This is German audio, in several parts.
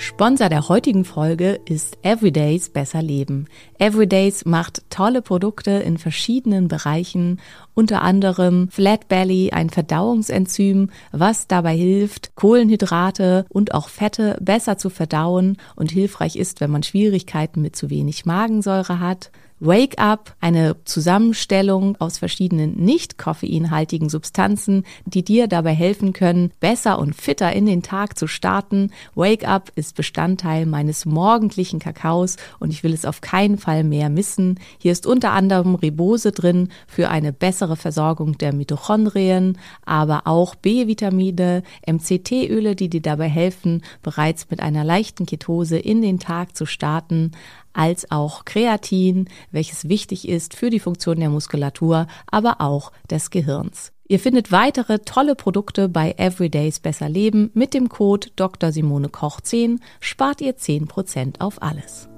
Sponsor der heutigen Folge ist Everydays Besser Leben. Everydays macht tolle Produkte in verschiedenen Bereichen, unter anderem Flat Belly, ein Verdauungsenzym, was dabei hilft, Kohlenhydrate und auch Fette besser zu verdauen und hilfreich ist, wenn man Schwierigkeiten mit zu wenig Magensäure hat. Wake Up, eine Zusammenstellung aus verschiedenen nicht koffeinhaltigen Substanzen, die dir dabei helfen können, besser und fitter in den Tag zu starten. Wake Up ist Bestandteil meines morgendlichen Kakaos und ich will es auf keinen Fall mehr missen. Hier ist unter anderem Ribose drin für eine bessere Versorgung der Mitochondrien, aber auch B-Vitamine, MCT-Öle, die dir dabei helfen, bereits mit einer leichten Ketose in den Tag zu starten als auch Kreatin, welches wichtig ist für die Funktion der Muskulatur, aber auch des Gehirns. Ihr findet weitere tolle Produkte bei Everydays Besser Leben. Mit dem Code Dr. Simone Koch 10 spart ihr 10% auf alles.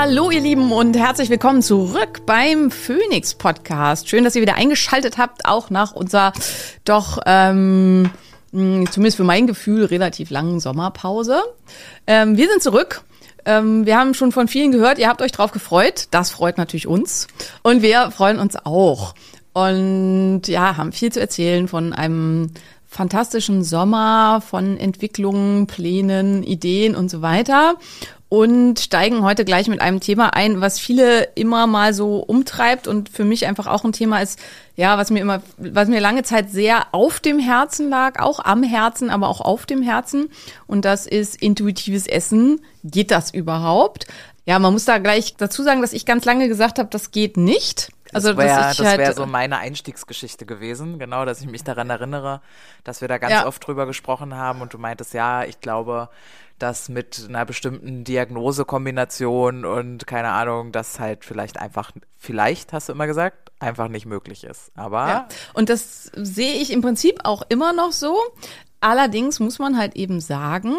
Hallo ihr Lieben und herzlich willkommen zurück beim Phoenix Podcast. Schön, dass ihr wieder eingeschaltet habt, auch nach unserer doch ähm, zumindest für mein Gefühl relativ langen Sommerpause. Ähm, wir sind zurück. Ähm, wir haben schon von vielen gehört, ihr habt euch drauf gefreut. Das freut natürlich uns. Und wir freuen uns auch. Und ja, haben viel zu erzählen von einem fantastischen Sommer, von Entwicklungen, Plänen, Ideen und so weiter und steigen heute gleich mit einem Thema ein, was viele immer mal so umtreibt und für mich einfach auch ein Thema ist, ja, was mir immer, was mir lange Zeit sehr auf dem Herzen lag, auch am Herzen, aber auch auf dem Herzen. Und das ist intuitives Essen. Geht das überhaupt? Ja, man muss da gleich dazu sagen, dass ich ganz lange gesagt habe, das geht nicht. Also das wäre das halt, wär so meine Einstiegsgeschichte gewesen, genau, dass ich mich daran erinnere, dass wir da ganz ja. oft drüber gesprochen haben und du meintest, ja, ich glaube, dass mit einer bestimmten Diagnosekombination und keine Ahnung, das halt vielleicht einfach, vielleicht hast du immer gesagt, einfach nicht möglich ist. Aber. Ja. Und das sehe ich im Prinzip auch immer noch so. Allerdings muss man halt eben sagen,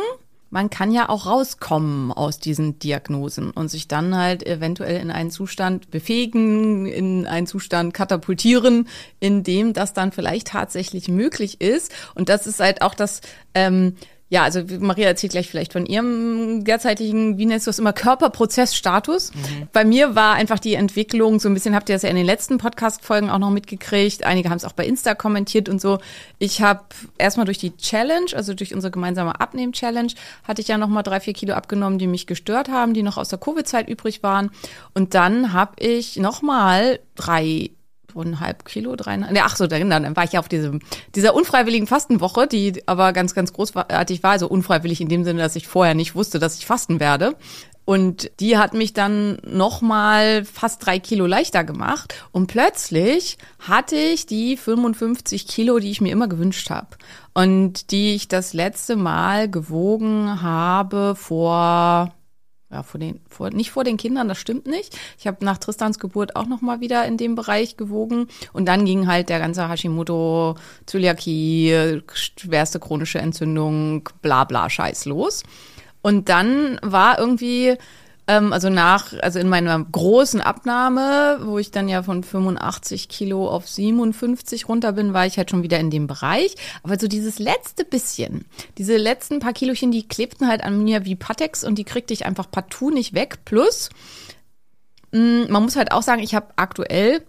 man kann ja auch rauskommen aus diesen Diagnosen und sich dann halt eventuell in einen Zustand befähigen, in einen Zustand katapultieren, in dem das dann vielleicht tatsächlich möglich ist. Und das ist halt auch das, ähm, ja, also Maria erzählt gleich vielleicht von ihrem derzeitigen, wie nennst du es immer, Körperprozessstatus. Mhm. Bei mir war einfach die Entwicklung, so ein bisschen habt ihr das ja in den letzten Podcast-Folgen auch noch mitgekriegt. Einige haben es auch bei Insta kommentiert und so. Ich habe erstmal durch die Challenge, also durch unsere gemeinsame Abnehmen-Challenge, hatte ich ja nochmal drei, vier Kilo abgenommen, die mich gestört haben, die noch aus der Covid-Zeit übrig waren. Und dann habe ich nochmal drei eineinhalb Kilo, dreieinhalb, ne, ach so, dann, dann war ich ja auf diesem, dieser unfreiwilligen Fastenwoche, die aber ganz, ganz großartig war, also unfreiwillig in dem Sinne, dass ich vorher nicht wusste, dass ich fasten werde. Und die hat mich dann nochmal fast drei Kilo leichter gemacht. Und plötzlich hatte ich die 55 Kilo, die ich mir immer gewünscht habe. Und die ich das letzte Mal gewogen habe vor ja, vor den, vor, nicht vor den Kindern, das stimmt nicht. Ich habe nach Tristans Geburt auch noch mal wieder in dem Bereich gewogen und dann ging halt der ganze Hashimoto, Zöliakie, schwerste chronische Entzündung, bla bla Scheiß los. Und dann war irgendwie ähm, also nach, also in meiner großen Abnahme, wo ich dann ja von 85 Kilo auf 57 runter bin, war ich halt schon wieder in dem Bereich. Aber so dieses letzte bisschen, diese letzten paar Kilochen, die klebten halt an mir wie Patex und die kriegte ich einfach partout nicht weg. Plus, Mm, man muss halt auch sagen, ich habe aktuell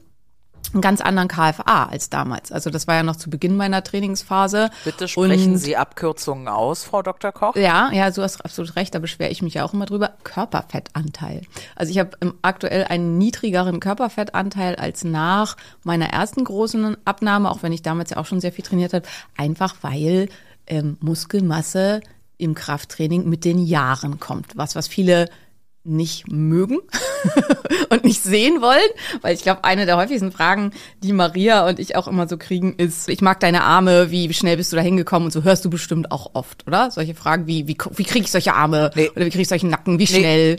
einen ganz anderen KFA als damals. Also das war ja noch zu Beginn meiner Trainingsphase. Bitte sprechen und, Sie Abkürzungen aus, Frau Dr. Koch. Ja, ja, du hast absolut recht, da beschwere ich mich ja auch immer drüber. Körperfettanteil. Also ich habe aktuell einen niedrigeren Körperfettanteil als nach meiner ersten großen Abnahme, auch wenn ich damals ja auch schon sehr viel trainiert habe, einfach weil ähm, Muskelmasse im Krafttraining mit den Jahren kommt. Was, was viele nicht mögen und nicht sehen wollen, weil ich glaube, eine der häufigsten Fragen, die Maria und ich auch immer so kriegen, ist, ich mag deine Arme, wie schnell bist du da hingekommen und so hörst du bestimmt auch oft, oder? Solche Fragen wie, wie, wie kriege ich solche Arme nee. oder wie kriege ich solchen Nacken, wie schnell?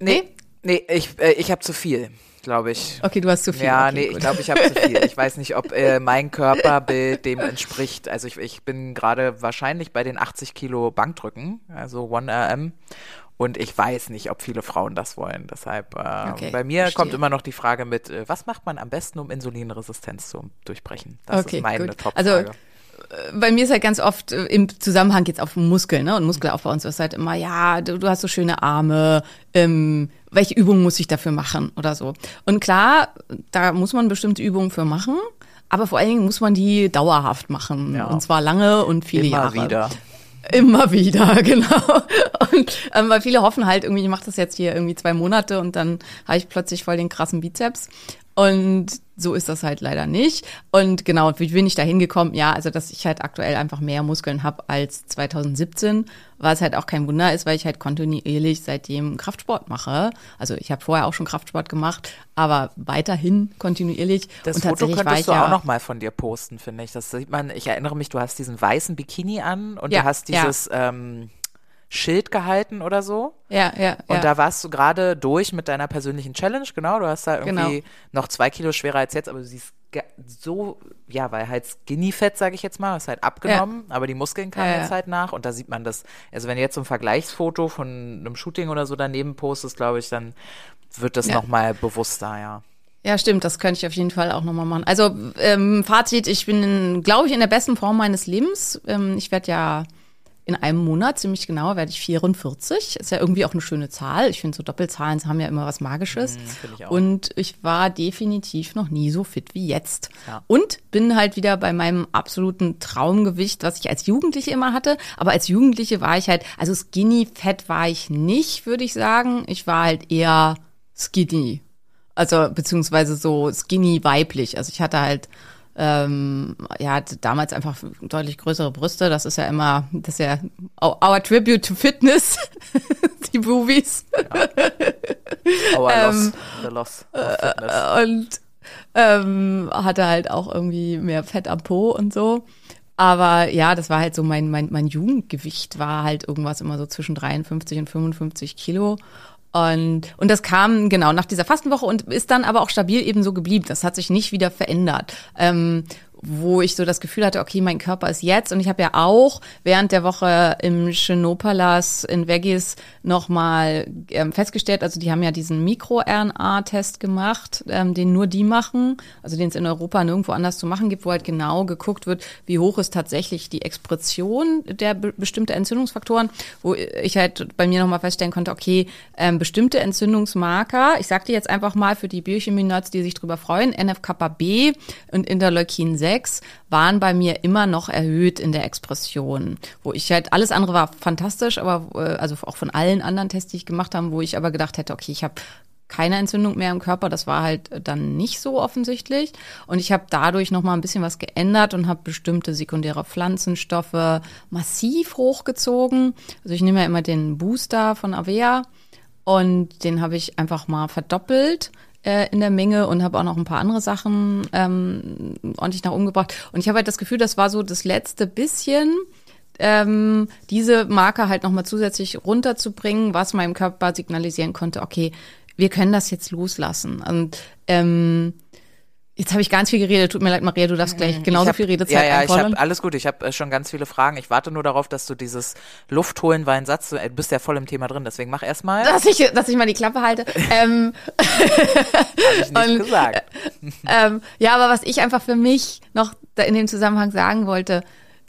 Nee, nee, nee ich, äh, ich habe zu viel glaube ich. Okay, du hast zu viel. Ja, okay, nee, gut. ich glaube, ich habe zu viel. Ich weiß nicht, ob äh, mein Körperbild dem entspricht. Also ich, ich bin gerade wahrscheinlich bei den 80 Kilo Bankdrücken, also 1RM. Und ich weiß nicht, ob viele Frauen das wollen. Deshalb, äh, okay, bei mir verstehe. kommt immer noch die Frage mit, äh, was macht man am besten, um Insulinresistenz zu durchbrechen? Das okay, ist meine Top-Frage. Also, äh, bei mir ist halt ganz oft äh, im Zusammenhang jetzt auf Muskeln ne? und Muskelaufbau und so ist halt immer, ja, du, du hast so schöne Arme, ähm, welche Übungen muss ich dafür machen oder so. Und klar, da muss man bestimmte Übungen für machen, aber vor allen Dingen muss man die dauerhaft machen ja. und zwar lange und viele immer Jahre. Wieder. Immer wieder, genau. Und ähm, weil viele hoffen halt irgendwie, ich mache das jetzt hier irgendwie zwei Monate und dann habe ich plötzlich voll den krassen Bizeps. Und so ist das halt leider nicht. Und genau, wie bin ich da hingekommen? Ja, also dass ich halt aktuell einfach mehr Muskeln habe als 2017, was halt auch kein Wunder ist, weil ich halt kontinuierlich seitdem Kraftsport mache. Also ich habe vorher auch schon Kraftsport gemacht, aber weiterhin kontinuierlich. Das und Foto könntest du ja auch noch mal von dir posten, finde ich. Das sieht man, ich erinnere mich, du hast diesen weißen Bikini an und ja, du hast dieses ja. ähm, Schild gehalten oder so. Ja, ja. Und ja. da warst du gerade durch mit deiner persönlichen Challenge, genau. Du hast da irgendwie genau. noch zwei Kilo schwerer als jetzt, aber du siehst so, ja, weil halt Skinny-Fett, sage ich jetzt mal, ist halt abgenommen, ja. aber die Muskeln kamen ja, jetzt halt nach und da sieht man das. Also wenn du jetzt so ein Vergleichsfoto von einem Shooting oder so daneben postest, glaube ich, dann wird das ja. nochmal bewusster, ja. Ja, stimmt, das könnte ich auf jeden Fall auch nochmal machen. Also ähm, Fazit, ich bin, glaube ich, in der besten Form meines Lebens. Ähm, ich werde ja in einem Monat, ziemlich genau, werde ich 44. Ist ja irgendwie auch eine schöne Zahl. Ich finde so Doppelzahlen haben ja immer was Magisches. Mm, ich und ich war definitiv noch nie so fit wie jetzt. Ja. Und bin halt wieder bei meinem absoluten Traumgewicht, was ich als Jugendliche immer hatte. Aber als Jugendliche war ich halt, also skinny fett war ich nicht, würde ich sagen. Ich war halt eher skinny. Also beziehungsweise so skinny weiblich. Also ich hatte halt ähm, ja, hat damals einfach deutlich größere Brüste. Das ist ja immer, das ist ja our tribute to fitness, die Movies. Ja. Our loss, ähm, the loss of fitness. Äh, und ähm, hatte halt auch irgendwie mehr Fett am Po und so. Aber ja, das war halt so mein, mein, mein Jugendgewicht war halt irgendwas immer so zwischen 53 und 55 Kilo. Und, und das kam genau nach dieser Fastenwoche und ist dann aber auch stabil eben so geblieben. Das hat sich nicht wieder verändert. Ähm, wo ich so das Gefühl hatte, okay, mein Körper ist jetzt. Und ich habe ja auch während der Woche im Chenopalas in Vegas nochmal ähm, festgestellt, also die haben ja diesen Mikro-RNA-Test gemacht, ähm, den nur die machen, also den es in Europa nirgendwo anders zu machen gibt, wo halt genau geguckt wird, wie hoch ist tatsächlich die Expression der be bestimmten Entzündungsfaktoren, wo ich halt bei mir nochmal feststellen konnte, okay, ähm, bestimmte Entzündungsmarker, ich sag dir jetzt einfach mal für die Biochemie-Nerds, die sich drüber freuen, NF-kappa-B und Interleukin 6, 6 waren bei mir immer noch erhöht in der Expression, wo ich halt alles andere war fantastisch, aber äh, also auch von allen anderen Tests, die ich gemacht habe, wo ich aber gedacht hätte, okay, ich habe keine Entzündung mehr im Körper, das war halt dann nicht so offensichtlich. Und ich habe dadurch noch mal ein bisschen was geändert und habe bestimmte sekundäre Pflanzenstoffe massiv hochgezogen. Also ich nehme ja immer den Booster von Avea und den habe ich einfach mal verdoppelt äh, in der Menge und habe auch noch ein paar andere Sachen ähm, ordentlich nach oben gebracht. Und ich habe halt das Gefühl, das war so das letzte bisschen, ähm, diese Marker halt nochmal zusätzlich runterzubringen, was meinem Körper signalisieren konnte, okay, wir können das jetzt loslassen. Und ähm, Jetzt habe ich ganz viel geredet. Tut mir leid, Maria, du darfst gleich genauso hab, viel Redezeit Ja, ja, einfordern. ich habe alles gut. Ich habe äh, schon ganz viele Fragen. Ich warte nur darauf, dass du dieses Luft holen war ein Satz. Du äh, bist ja voll im Thema drin, deswegen mach erst mal. Dass ich, dass ich mal die Klappe halte. ähm, habe ich nicht und, gesagt. Ähm, ja, aber was ich einfach für mich noch in dem Zusammenhang sagen wollte,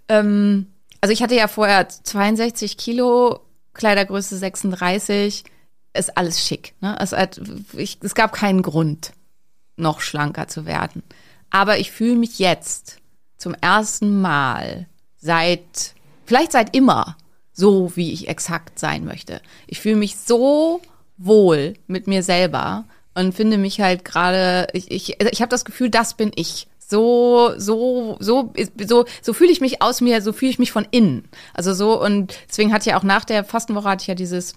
ähm, also ich hatte ja vorher 62 Kilo, Kleidergröße 36 ist alles schick. Ne? Es, ich, es gab keinen Grund, noch schlanker zu werden. Aber ich fühle mich jetzt zum ersten Mal seit, vielleicht seit immer, so wie ich exakt sein möchte. Ich fühle mich so wohl mit mir selber und finde mich halt gerade, ich, ich, ich habe das Gefühl, das bin ich. So, so, so, so, so fühle ich mich aus mir, so fühle ich mich von innen. Also so, und deswegen hatte ich ja auch nach der Fastenwoche hatte ich ja dieses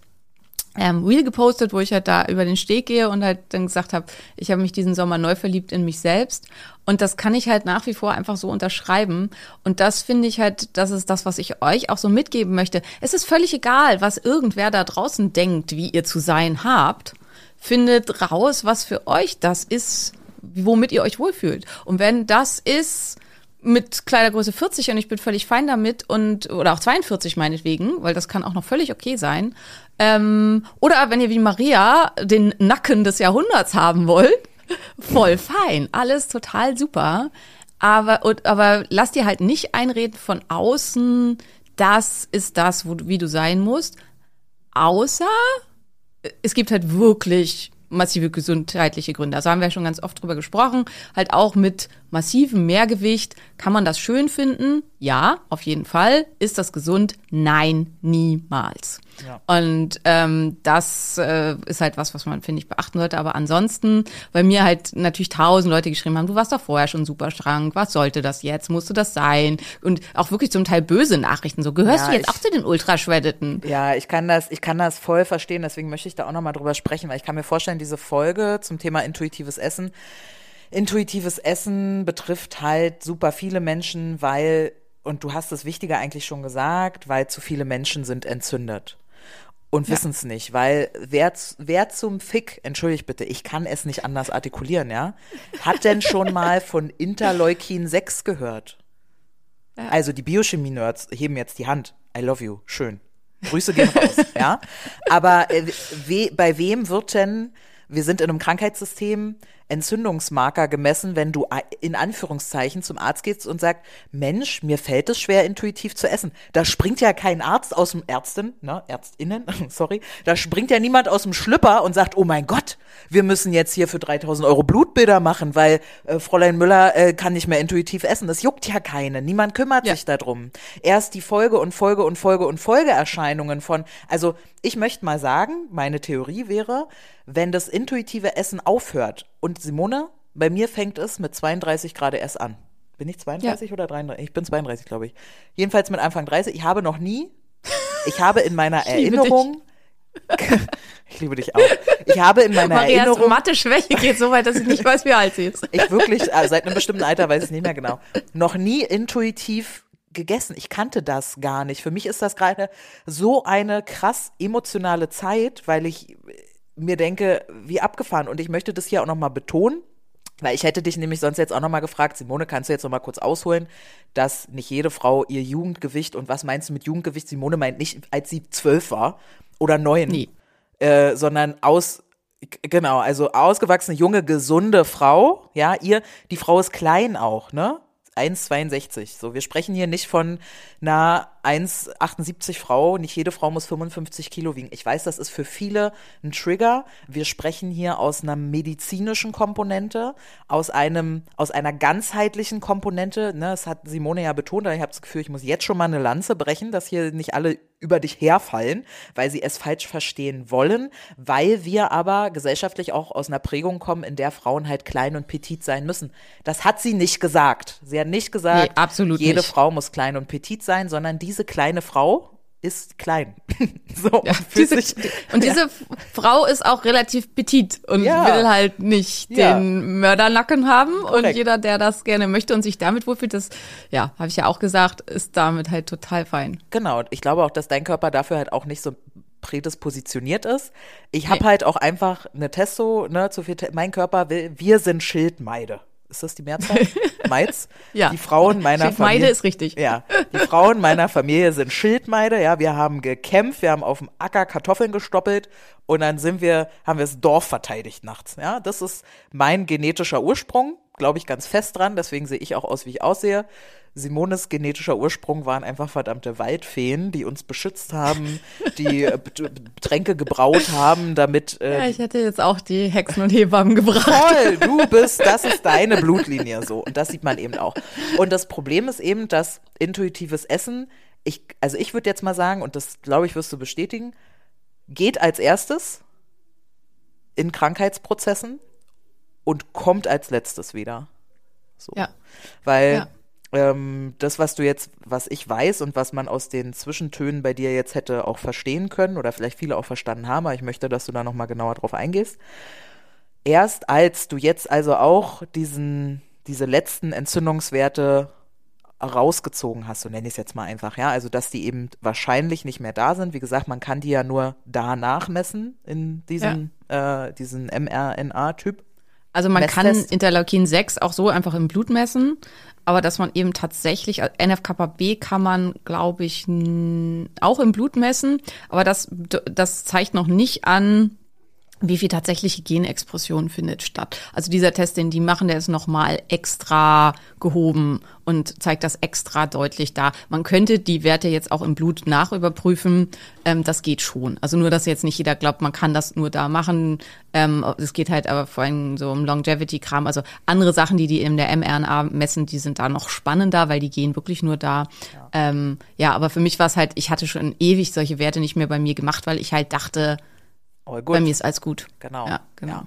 ähm, Reel gepostet, wo ich halt da über den Steg gehe und halt dann gesagt habe, ich habe mich diesen Sommer neu verliebt in mich selbst. Und das kann ich halt nach wie vor einfach so unterschreiben. Und das finde ich halt, das ist das, was ich euch auch so mitgeben möchte. Es ist völlig egal, was irgendwer da draußen denkt, wie ihr zu sein habt. Findet raus, was für euch das ist, womit ihr euch wohlfühlt. Und wenn das ist, mit Kleidergröße 40 und ich bin völlig fein damit und oder auch 42 meinetwegen, weil das kann auch noch völlig okay sein. Ähm, oder wenn ihr wie Maria den Nacken des Jahrhunderts haben wollt, voll fein, alles total super. Aber und, aber lass dir halt nicht einreden von außen, das ist das, wo, wie du sein musst. Außer es gibt halt wirklich massive gesundheitliche Gründe. Also haben wir schon ganz oft drüber gesprochen. Halt auch mit massivem Mehrgewicht. Kann man das schön finden? Ja, auf jeden Fall. Ist das gesund? Nein, niemals. Ja. Und ähm, das äh, ist halt was, was man, finde ich, beachten sollte. Aber ansonsten, weil mir halt natürlich tausend Leute geschrieben haben, du warst doch vorher schon super schrank, was sollte das jetzt? Musste das sein? Und auch wirklich zum Teil böse Nachrichten. So, gehörst ja, du jetzt ich, auch zu den Ultraschweddeten? Ja, ich kann das, ich kann das voll verstehen, deswegen möchte ich da auch nochmal drüber sprechen, weil ich kann mir vorstellen, diese Folge zum Thema intuitives Essen intuitives Essen betrifft halt super viele Menschen, weil, und du hast das Wichtige eigentlich schon gesagt, weil zu viele Menschen sind entzündet und ja. wissen es nicht, weil wer, wer zum Fick, entschuldigt bitte, ich kann es nicht anders artikulieren, ja, hat denn schon mal von Interleukin 6 gehört? Ja. Also die Biochemie-Nerds heben jetzt die Hand. I love you. Schön. Grüße gehen raus, ja. Aber äh, we, bei wem wird denn, wir sind in einem Krankheitssystem, Entzündungsmarker gemessen, wenn du in Anführungszeichen zum Arzt gehst und sagst, Mensch, mir fällt es schwer, intuitiv zu essen. Da springt ja kein Arzt aus dem Ärztin, ne, Ärztinnen, sorry, da springt ja niemand aus dem Schlüpper und sagt, oh mein Gott, wir müssen jetzt hier für 3000 Euro Blutbilder machen, weil äh, Fräulein Müller äh, kann nicht mehr intuitiv essen. Das juckt ja keine. Niemand kümmert ja. sich darum. Erst die Folge und Folge und Folge und Folgeerscheinungen von, also ich möchte mal sagen, meine Theorie wäre, wenn das intuitive Essen aufhört und Simone, bei mir fängt es mit 32 Grad erst an. Bin ich 32 ja. oder 33? Ich bin 32, glaube ich. Jedenfalls mit Anfang 30. Ich habe noch nie, ich habe in meiner Erinnerung, ich liebe dich auch. Ich habe in meiner Marias Erinnerung. Mathe-Schwäche geht so weit, dass ich nicht weiß, wie alt sie ist. Ich wirklich, also seit einem bestimmten Alter weiß ich nicht mehr genau. Noch nie intuitiv gegessen. Ich kannte das gar nicht. Für mich ist das gerade so eine krass emotionale Zeit, weil ich mir denke, wie abgefahren. Und ich möchte das hier auch nochmal betonen, weil ich hätte dich nämlich sonst jetzt auch nochmal gefragt, Simone, kannst du jetzt nochmal kurz ausholen, dass nicht jede Frau ihr Jugendgewicht, und was meinst du mit Jugendgewicht? Simone meint nicht, als sie zwölf war oder neun, äh, sondern aus, genau, also ausgewachsene, junge, gesunde Frau, ja, ihr, die Frau ist klein auch, ne? 1,62. So, wir sprechen hier nicht von einer 1,78 Frau. Nicht jede Frau muss 55 Kilo wiegen. Ich weiß, das ist für viele ein Trigger. Wir sprechen hier aus einer medizinischen Komponente, aus einem, aus einer ganzheitlichen Komponente. Ne, das hat Simone ja betont, aber ich habe das Gefühl, ich muss jetzt schon mal eine Lanze brechen, dass hier nicht alle über dich herfallen, weil sie es falsch verstehen wollen, weil wir aber gesellschaftlich auch aus einer Prägung kommen, in der Frauen halt klein und petit sein müssen. Das hat sie nicht gesagt. Sie hat nicht gesagt, nee, jede nicht. Frau muss klein und petit sein, sondern diese kleine Frau ist klein. so, ja, diese, und diese ja. Frau ist auch relativ petit und ja. will halt nicht den Mördernacken haben. Korrekt. Und jeder, der das gerne möchte und sich damit wohlfühlt, das, ja, habe ich ja auch gesagt, ist damit halt total fein. Genau. Ich glaube auch, dass dein Körper dafür halt auch nicht so prädispositioniert ist. Ich habe nee. halt auch einfach eine Testo, ne, zu viel, mein Körper will, wir sind Schildmeide ist das die Mehrzahl? Meiz? ja. Die Frauen meiner Schildmeide Familie. ist richtig. Ja. Die Frauen meiner Familie sind Schildmeide. Ja, wir haben gekämpft, wir haben auf dem Acker Kartoffeln gestoppelt und dann sind wir, haben wir das Dorf verteidigt nachts. Ja, das ist mein genetischer Ursprung. Glaube ich, ganz fest dran, deswegen sehe ich auch aus, wie ich aussehe. Simones genetischer Ursprung waren einfach verdammte Waldfeen, die uns beschützt haben, die äh, Tränke gebraut haben, damit. Äh, ja, ich hätte jetzt auch die Hexen und Hebammen gebracht. Toll, du bist, das ist deine Blutlinie so. Und das sieht man eben auch. Und das Problem ist eben, dass intuitives Essen, ich, also ich würde jetzt mal sagen, und das glaube ich, wirst du bestätigen, geht als erstes in Krankheitsprozessen und kommt als letztes wieder. So. Ja. Weil ja ähm, das, was du jetzt, was ich weiß und was man aus den Zwischentönen bei dir jetzt hätte auch verstehen können oder vielleicht viele auch verstanden haben, aber ich möchte, dass du da nochmal genauer drauf eingehst. Erst als du jetzt also auch diesen, diese letzten Entzündungswerte rausgezogen hast, so nenne ich es jetzt mal einfach, ja, also dass die eben wahrscheinlich nicht mehr da sind. Wie gesagt, man kann die ja nur da nachmessen in diesem, ja. äh, diesen mRNA-Typ. Also man Messtest. kann Interleukin 6 auch so einfach im Blut messen aber dass man eben tatsächlich, also NFKB kann man, glaube ich, auch im Blut messen, aber das, das zeigt noch nicht an, wie viel tatsächliche Genexpression findet statt. Also dieser Test, den die machen, der ist nochmal extra gehoben und zeigt das extra deutlich da. Man könnte die Werte jetzt auch im Blut nachüberprüfen. Ähm, das geht schon. Also nur, dass jetzt nicht jeder glaubt, man kann das nur da machen. Ähm, es geht halt aber vor allem so um Longevity-Kram. Also andere Sachen, die die in der mRNA messen, die sind da noch spannender, weil die gehen wirklich nur da. Ja, ähm, ja aber für mich war es halt, ich hatte schon ewig solche Werte nicht mehr bei mir gemacht, weil ich halt dachte, All good. Bei mir ist alles gut. Genau. Ja, genau. Ja.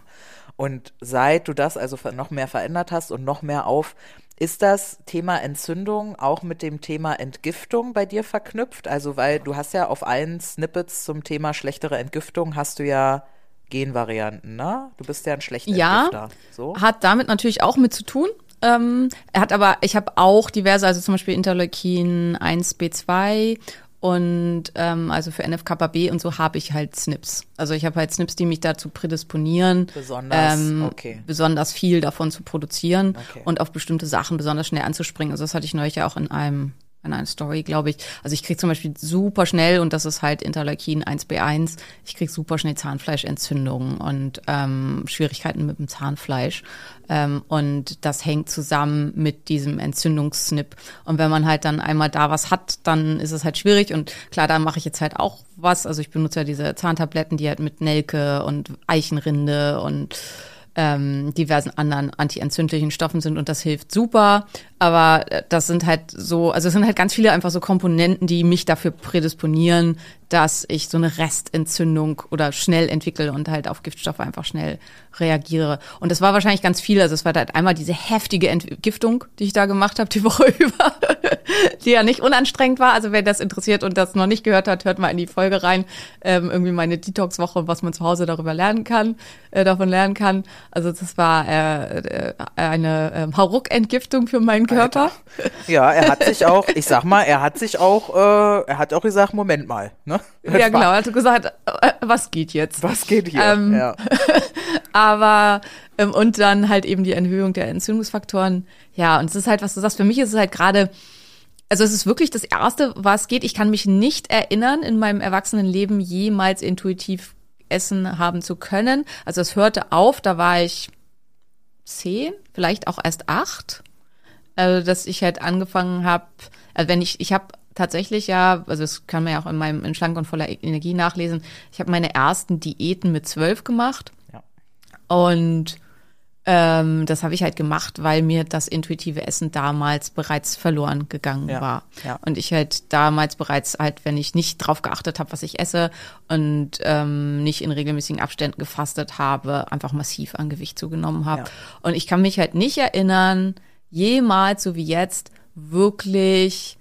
Und seit du das also noch mehr verändert hast und noch mehr auf, ist das Thema Entzündung auch mit dem Thema Entgiftung bei dir verknüpft? Also, weil du hast ja auf allen Snippets zum Thema schlechtere Entgiftung hast du ja Genvarianten, ne? Du bist ja ein schlechter ja, Entgifter. So. Hat damit natürlich auch mit zu tun. Ähm, er hat aber, ich habe auch diverse, also zum Beispiel Interleukin 1 B2 und ähm, also für NFKB und so habe ich halt Snips. Also ich habe halt Snips, die mich dazu prädisponieren, besonders, ähm, okay. besonders viel davon zu produzieren okay. und auf bestimmte Sachen besonders schnell anzuspringen. Also das hatte ich neulich ja auch in einem in einer Story, glaube ich. Also ich krieg zum Beispiel super schnell, und das ist halt Interleukin 1b1, ich krieg super schnell Zahnfleischentzündungen und ähm, Schwierigkeiten mit dem Zahnfleisch. Ähm, und das hängt zusammen mit diesem Entzündungssnip. Und wenn man halt dann einmal da was hat, dann ist es halt schwierig. Und klar, da mache ich jetzt halt auch was. Also ich benutze ja diese Zahntabletten, die halt mit Nelke und Eichenrinde und ähm, diversen anderen antientzündlichen Stoffen sind und das hilft super. Aber äh, das sind halt so, also es sind halt ganz viele einfach so Komponenten, die mich dafür prädisponieren, dass ich so eine Restentzündung oder schnell entwickle und halt auf Giftstoffe einfach schnell reagiere. Und das war wahrscheinlich ganz viel. Also es war halt einmal diese heftige Entgiftung, die ich da gemacht habe die Woche über, die ja nicht unanstrengend war. Also wer das interessiert und das noch nicht gehört hat, hört mal in die Folge rein. Ähm, irgendwie meine Detox-Woche, was man zu Hause darüber lernen kann, äh, davon lernen kann. Also das war äh, äh eine äh, Hauruck-Entgiftung für meinen Körper. Alter. Ja, er hat sich auch, ich sag mal, er hat sich auch, äh, er hat auch gesagt, Moment mal, ne? Ja, genau, er hat gesagt, äh, was geht jetzt? Was geht hier? Ähm, ja. aber, ähm, und dann halt eben die Erhöhung der Entzündungsfaktoren. Ja, und es ist halt, was du sagst, für mich ist es halt gerade, also es ist wirklich das Erste, was geht. Ich kann mich nicht erinnern, in meinem Erwachsenenleben jemals intuitiv Essen haben zu können. Also es hörte auf, da war ich zehn, vielleicht auch erst acht. Also, dass ich halt angefangen habe, also wenn ich, ich habe tatsächlich ja, also das kann man ja auch in meinem in Schlank und voller Energie nachlesen, ich habe meine ersten Diäten mit zwölf gemacht. Ja. Und ähm, das habe ich halt gemacht, weil mir das intuitive Essen damals bereits verloren gegangen ja, war. Ja. Und ich halt damals bereits halt, wenn ich nicht drauf geachtet habe, was ich esse und ähm, nicht in regelmäßigen Abständen gefastet habe, einfach massiv an Gewicht zugenommen habe. Ja. Und ich kann mich halt nicht erinnern, jemals so wie jetzt wirklich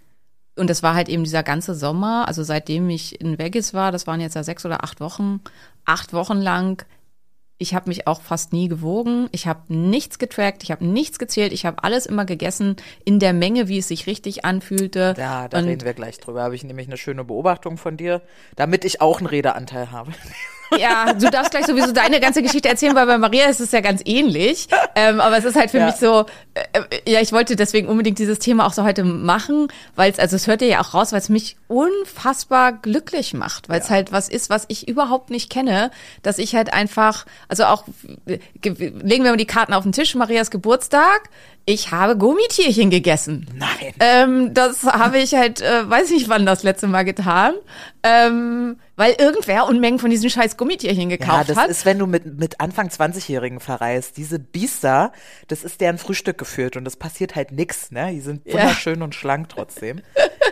und das war halt eben dieser ganze Sommer, also seitdem ich in Vegas war, das waren jetzt ja sechs oder acht Wochen, acht Wochen lang. Ich habe mich auch fast nie gewogen. Ich habe nichts getrackt, ich habe nichts gezählt, ich habe alles immer gegessen in der Menge, wie es sich richtig anfühlte. Ja, da und reden wir gleich drüber. Habe ich nämlich eine schöne Beobachtung von dir, damit ich auch einen Redeanteil habe. Ja, du darfst gleich sowieso deine ganze Geschichte erzählen, weil bei Maria ist es ja ganz ähnlich. Ähm, aber es ist halt für ja. mich so, äh, ja, ich wollte deswegen unbedingt dieses Thema auch so heute machen, weil es, also es hört ihr ja auch raus, weil es mich unfassbar glücklich macht, weil es ja. halt was ist, was ich überhaupt nicht kenne, dass ich halt einfach, also auch, legen wir mal die Karten auf den Tisch, Marias Geburtstag, ich habe Gummitierchen gegessen. Nein. Ähm, das habe ich halt, äh, weiß nicht wann das letzte Mal getan, ähm, weil irgendwer Unmengen von diesen scheiß Gummitierchen gekauft hat. Ja, das hat. ist, wenn du mit, mit Anfang 20-Jährigen verreist. Diese Biester, das ist deren Frühstück geführt und das passiert halt nix, ne? Die sind wunderschön ja. und schlank trotzdem.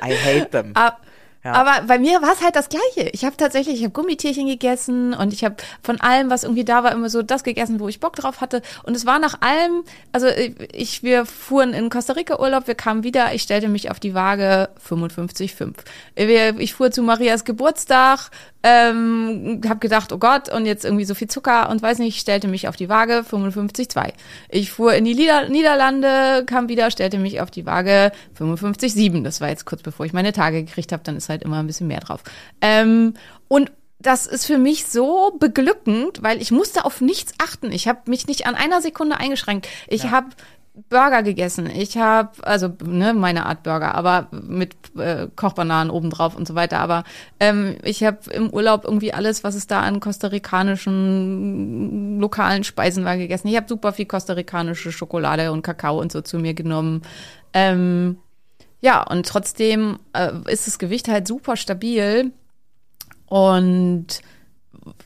I hate them. Ah, ja. Aber bei mir war es halt das Gleiche. Ich habe tatsächlich, ich habe Gummitierchen gegessen und ich habe von allem, was irgendwie da war, immer so das gegessen, wo ich Bock drauf hatte. Und es war nach allem, also ich, wir fuhren in Costa Rica Urlaub, wir kamen wieder, ich stellte mich auf die Waage 55,5. Ich fuhr zu Marias Geburtstag, ähm, habe gedacht, oh Gott, und jetzt irgendwie so viel Zucker und weiß nicht, stellte mich auf die Waage 55,2. Ich fuhr in die Lieder Niederlande, kam wieder, stellte mich auf die Waage 55,7. Das war jetzt kurz bevor ich meine Tage gekriegt habe, dann ist halt immer ein bisschen mehr drauf. Ähm, und das ist für mich so beglückend, weil ich musste auf nichts achten. Ich habe mich nicht an einer Sekunde eingeschränkt. Ich ja. habe Burger gegessen. Ich habe, also ne, meine Art Burger, aber mit äh, Kochbananen obendrauf und so weiter. Aber ähm, ich habe im Urlaub irgendwie alles, was es da an kostarikanischen lokalen Speisen war, gegessen. Ich habe super viel kostarikanische Schokolade und Kakao und so zu mir genommen. Ähm, ja, und trotzdem äh, ist das Gewicht halt super stabil. Und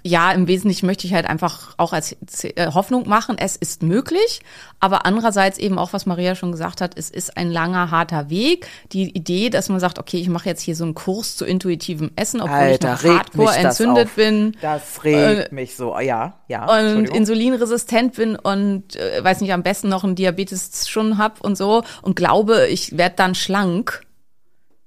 ja, im Wesentlichen möchte ich halt einfach auch als äh, Hoffnung machen, es ist möglich, aber andererseits eben auch, was Maria schon gesagt hat, es ist ein langer, harter Weg. Die Idee, dass man sagt, okay, ich mache jetzt hier so einen Kurs zu intuitivem Essen, obwohl Alter, ich noch hardcore entzündet auf. bin. Das regt äh, mich so, ja, ja. Und insulinresistent bin und, äh, weiß nicht, am besten noch einen Diabetes schon hab und so und glaube, ich werde dann schlank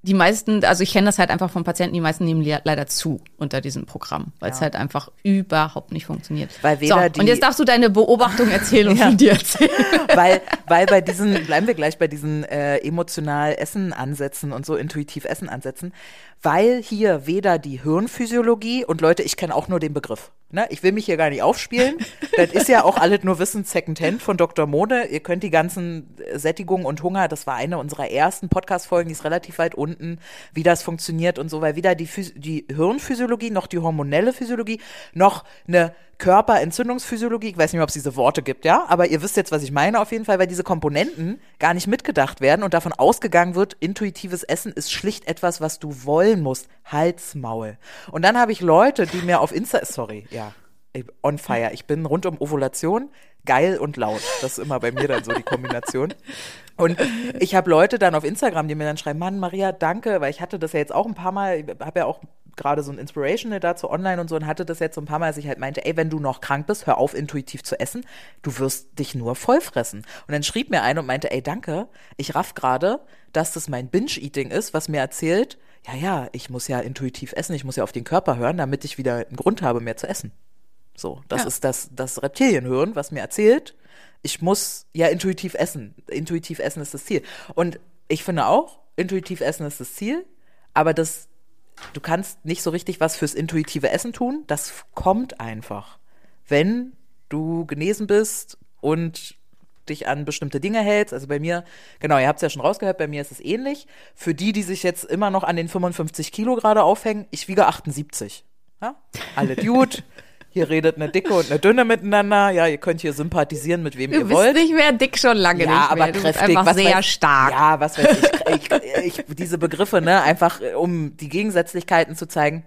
die meisten, also ich kenne das halt einfach von Patienten, die meisten nehmen leider zu unter diesem Programm, weil es halt einfach überhaupt nicht funktioniert. Weil weder so, die und jetzt darfst du deine Beobachtung erzählen und ja. von dir erzählen. Weil, weil bei diesen, bleiben wir gleich bei diesen äh, emotional Essen ansetzen und so intuitiv Essen ansetzen, weil hier weder die Hirnphysiologie und Leute, ich kenne auch nur den Begriff. Ne? Ich will mich hier gar nicht aufspielen. das ist ja auch alles nur Wissen Secondhand von Dr. Mode. Ihr könnt die ganzen Sättigung und Hunger, das war eine unserer ersten Podcast-Folgen, die ist relativ weit unten, wie das funktioniert und so, weil weder die, die Hirnphysiologie noch die hormonelle Physiologie noch eine Körperentzündungsphysiologie, ich weiß nicht ob es diese Worte gibt, ja, aber ihr wisst jetzt, was ich meine auf jeden Fall, weil diese Komponenten gar nicht mitgedacht werden und davon ausgegangen wird, intuitives Essen ist schlicht etwas, was du wollen musst. Halsmaul. Und dann habe ich Leute, die mir auf Insta, sorry, ja, on fire. Ich bin rund um Ovulation geil und laut. Das ist immer bei mir dann so die Kombination. Und ich habe Leute dann auf Instagram, die mir dann schreiben, Mann, Maria, danke, weil ich hatte das ja jetzt auch ein paar Mal, habe ja auch gerade so ein Inspirational dazu online und so und hatte das jetzt so ein paar Mal, dass ich halt meinte, ey, wenn du noch krank bist, hör auf, intuitiv zu essen. Du wirst dich nur vollfressen. Und dann schrieb mir einer und meinte, ey, danke, ich raff gerade, dass das mein Binge-Eating ist, was mir erzählt, ja, ja, ich muss ja intuitiv essen, ich muss ja auf den Körper hören, damit ich wieder einen Grund habe, mehr zu essen. So, das ja. ist das, das Reptilienhören, was mir erzählt, ich muss ja intuitiv essen. Intuitiv essen ist das Ziel. Und ich finde auch, intuitiv essen ist das Ziel, aber das du kannst nicht so richtig was fürs intuitive Essen tun. Das kommt einfach. Wenn du genesen bist und dich an bestimmte Dinge hältst. Also bei mir, genau, ihr habt es ja schon rausgehört, bei mir ist es ähnlich. Für die, die sich jetzt immer noch an den 55 Kilo gerade aufhängen, ich wiege 78. Ja? Alle Dude. Hier redet eine Dicke und eine Dünne miteinander. Ja, ihr könnt hier sympathisieren, mit wem du ihr wollt. Du bist nicht mehr dick schon lange ja, nicht mehr. aber du kräftig. Bist einfach sehr weiß, stark. Ja, was weiß ich, ich, ich. Diese Begriffe, ne, einfach um die Gegensätzlichkeiten zu zeigen.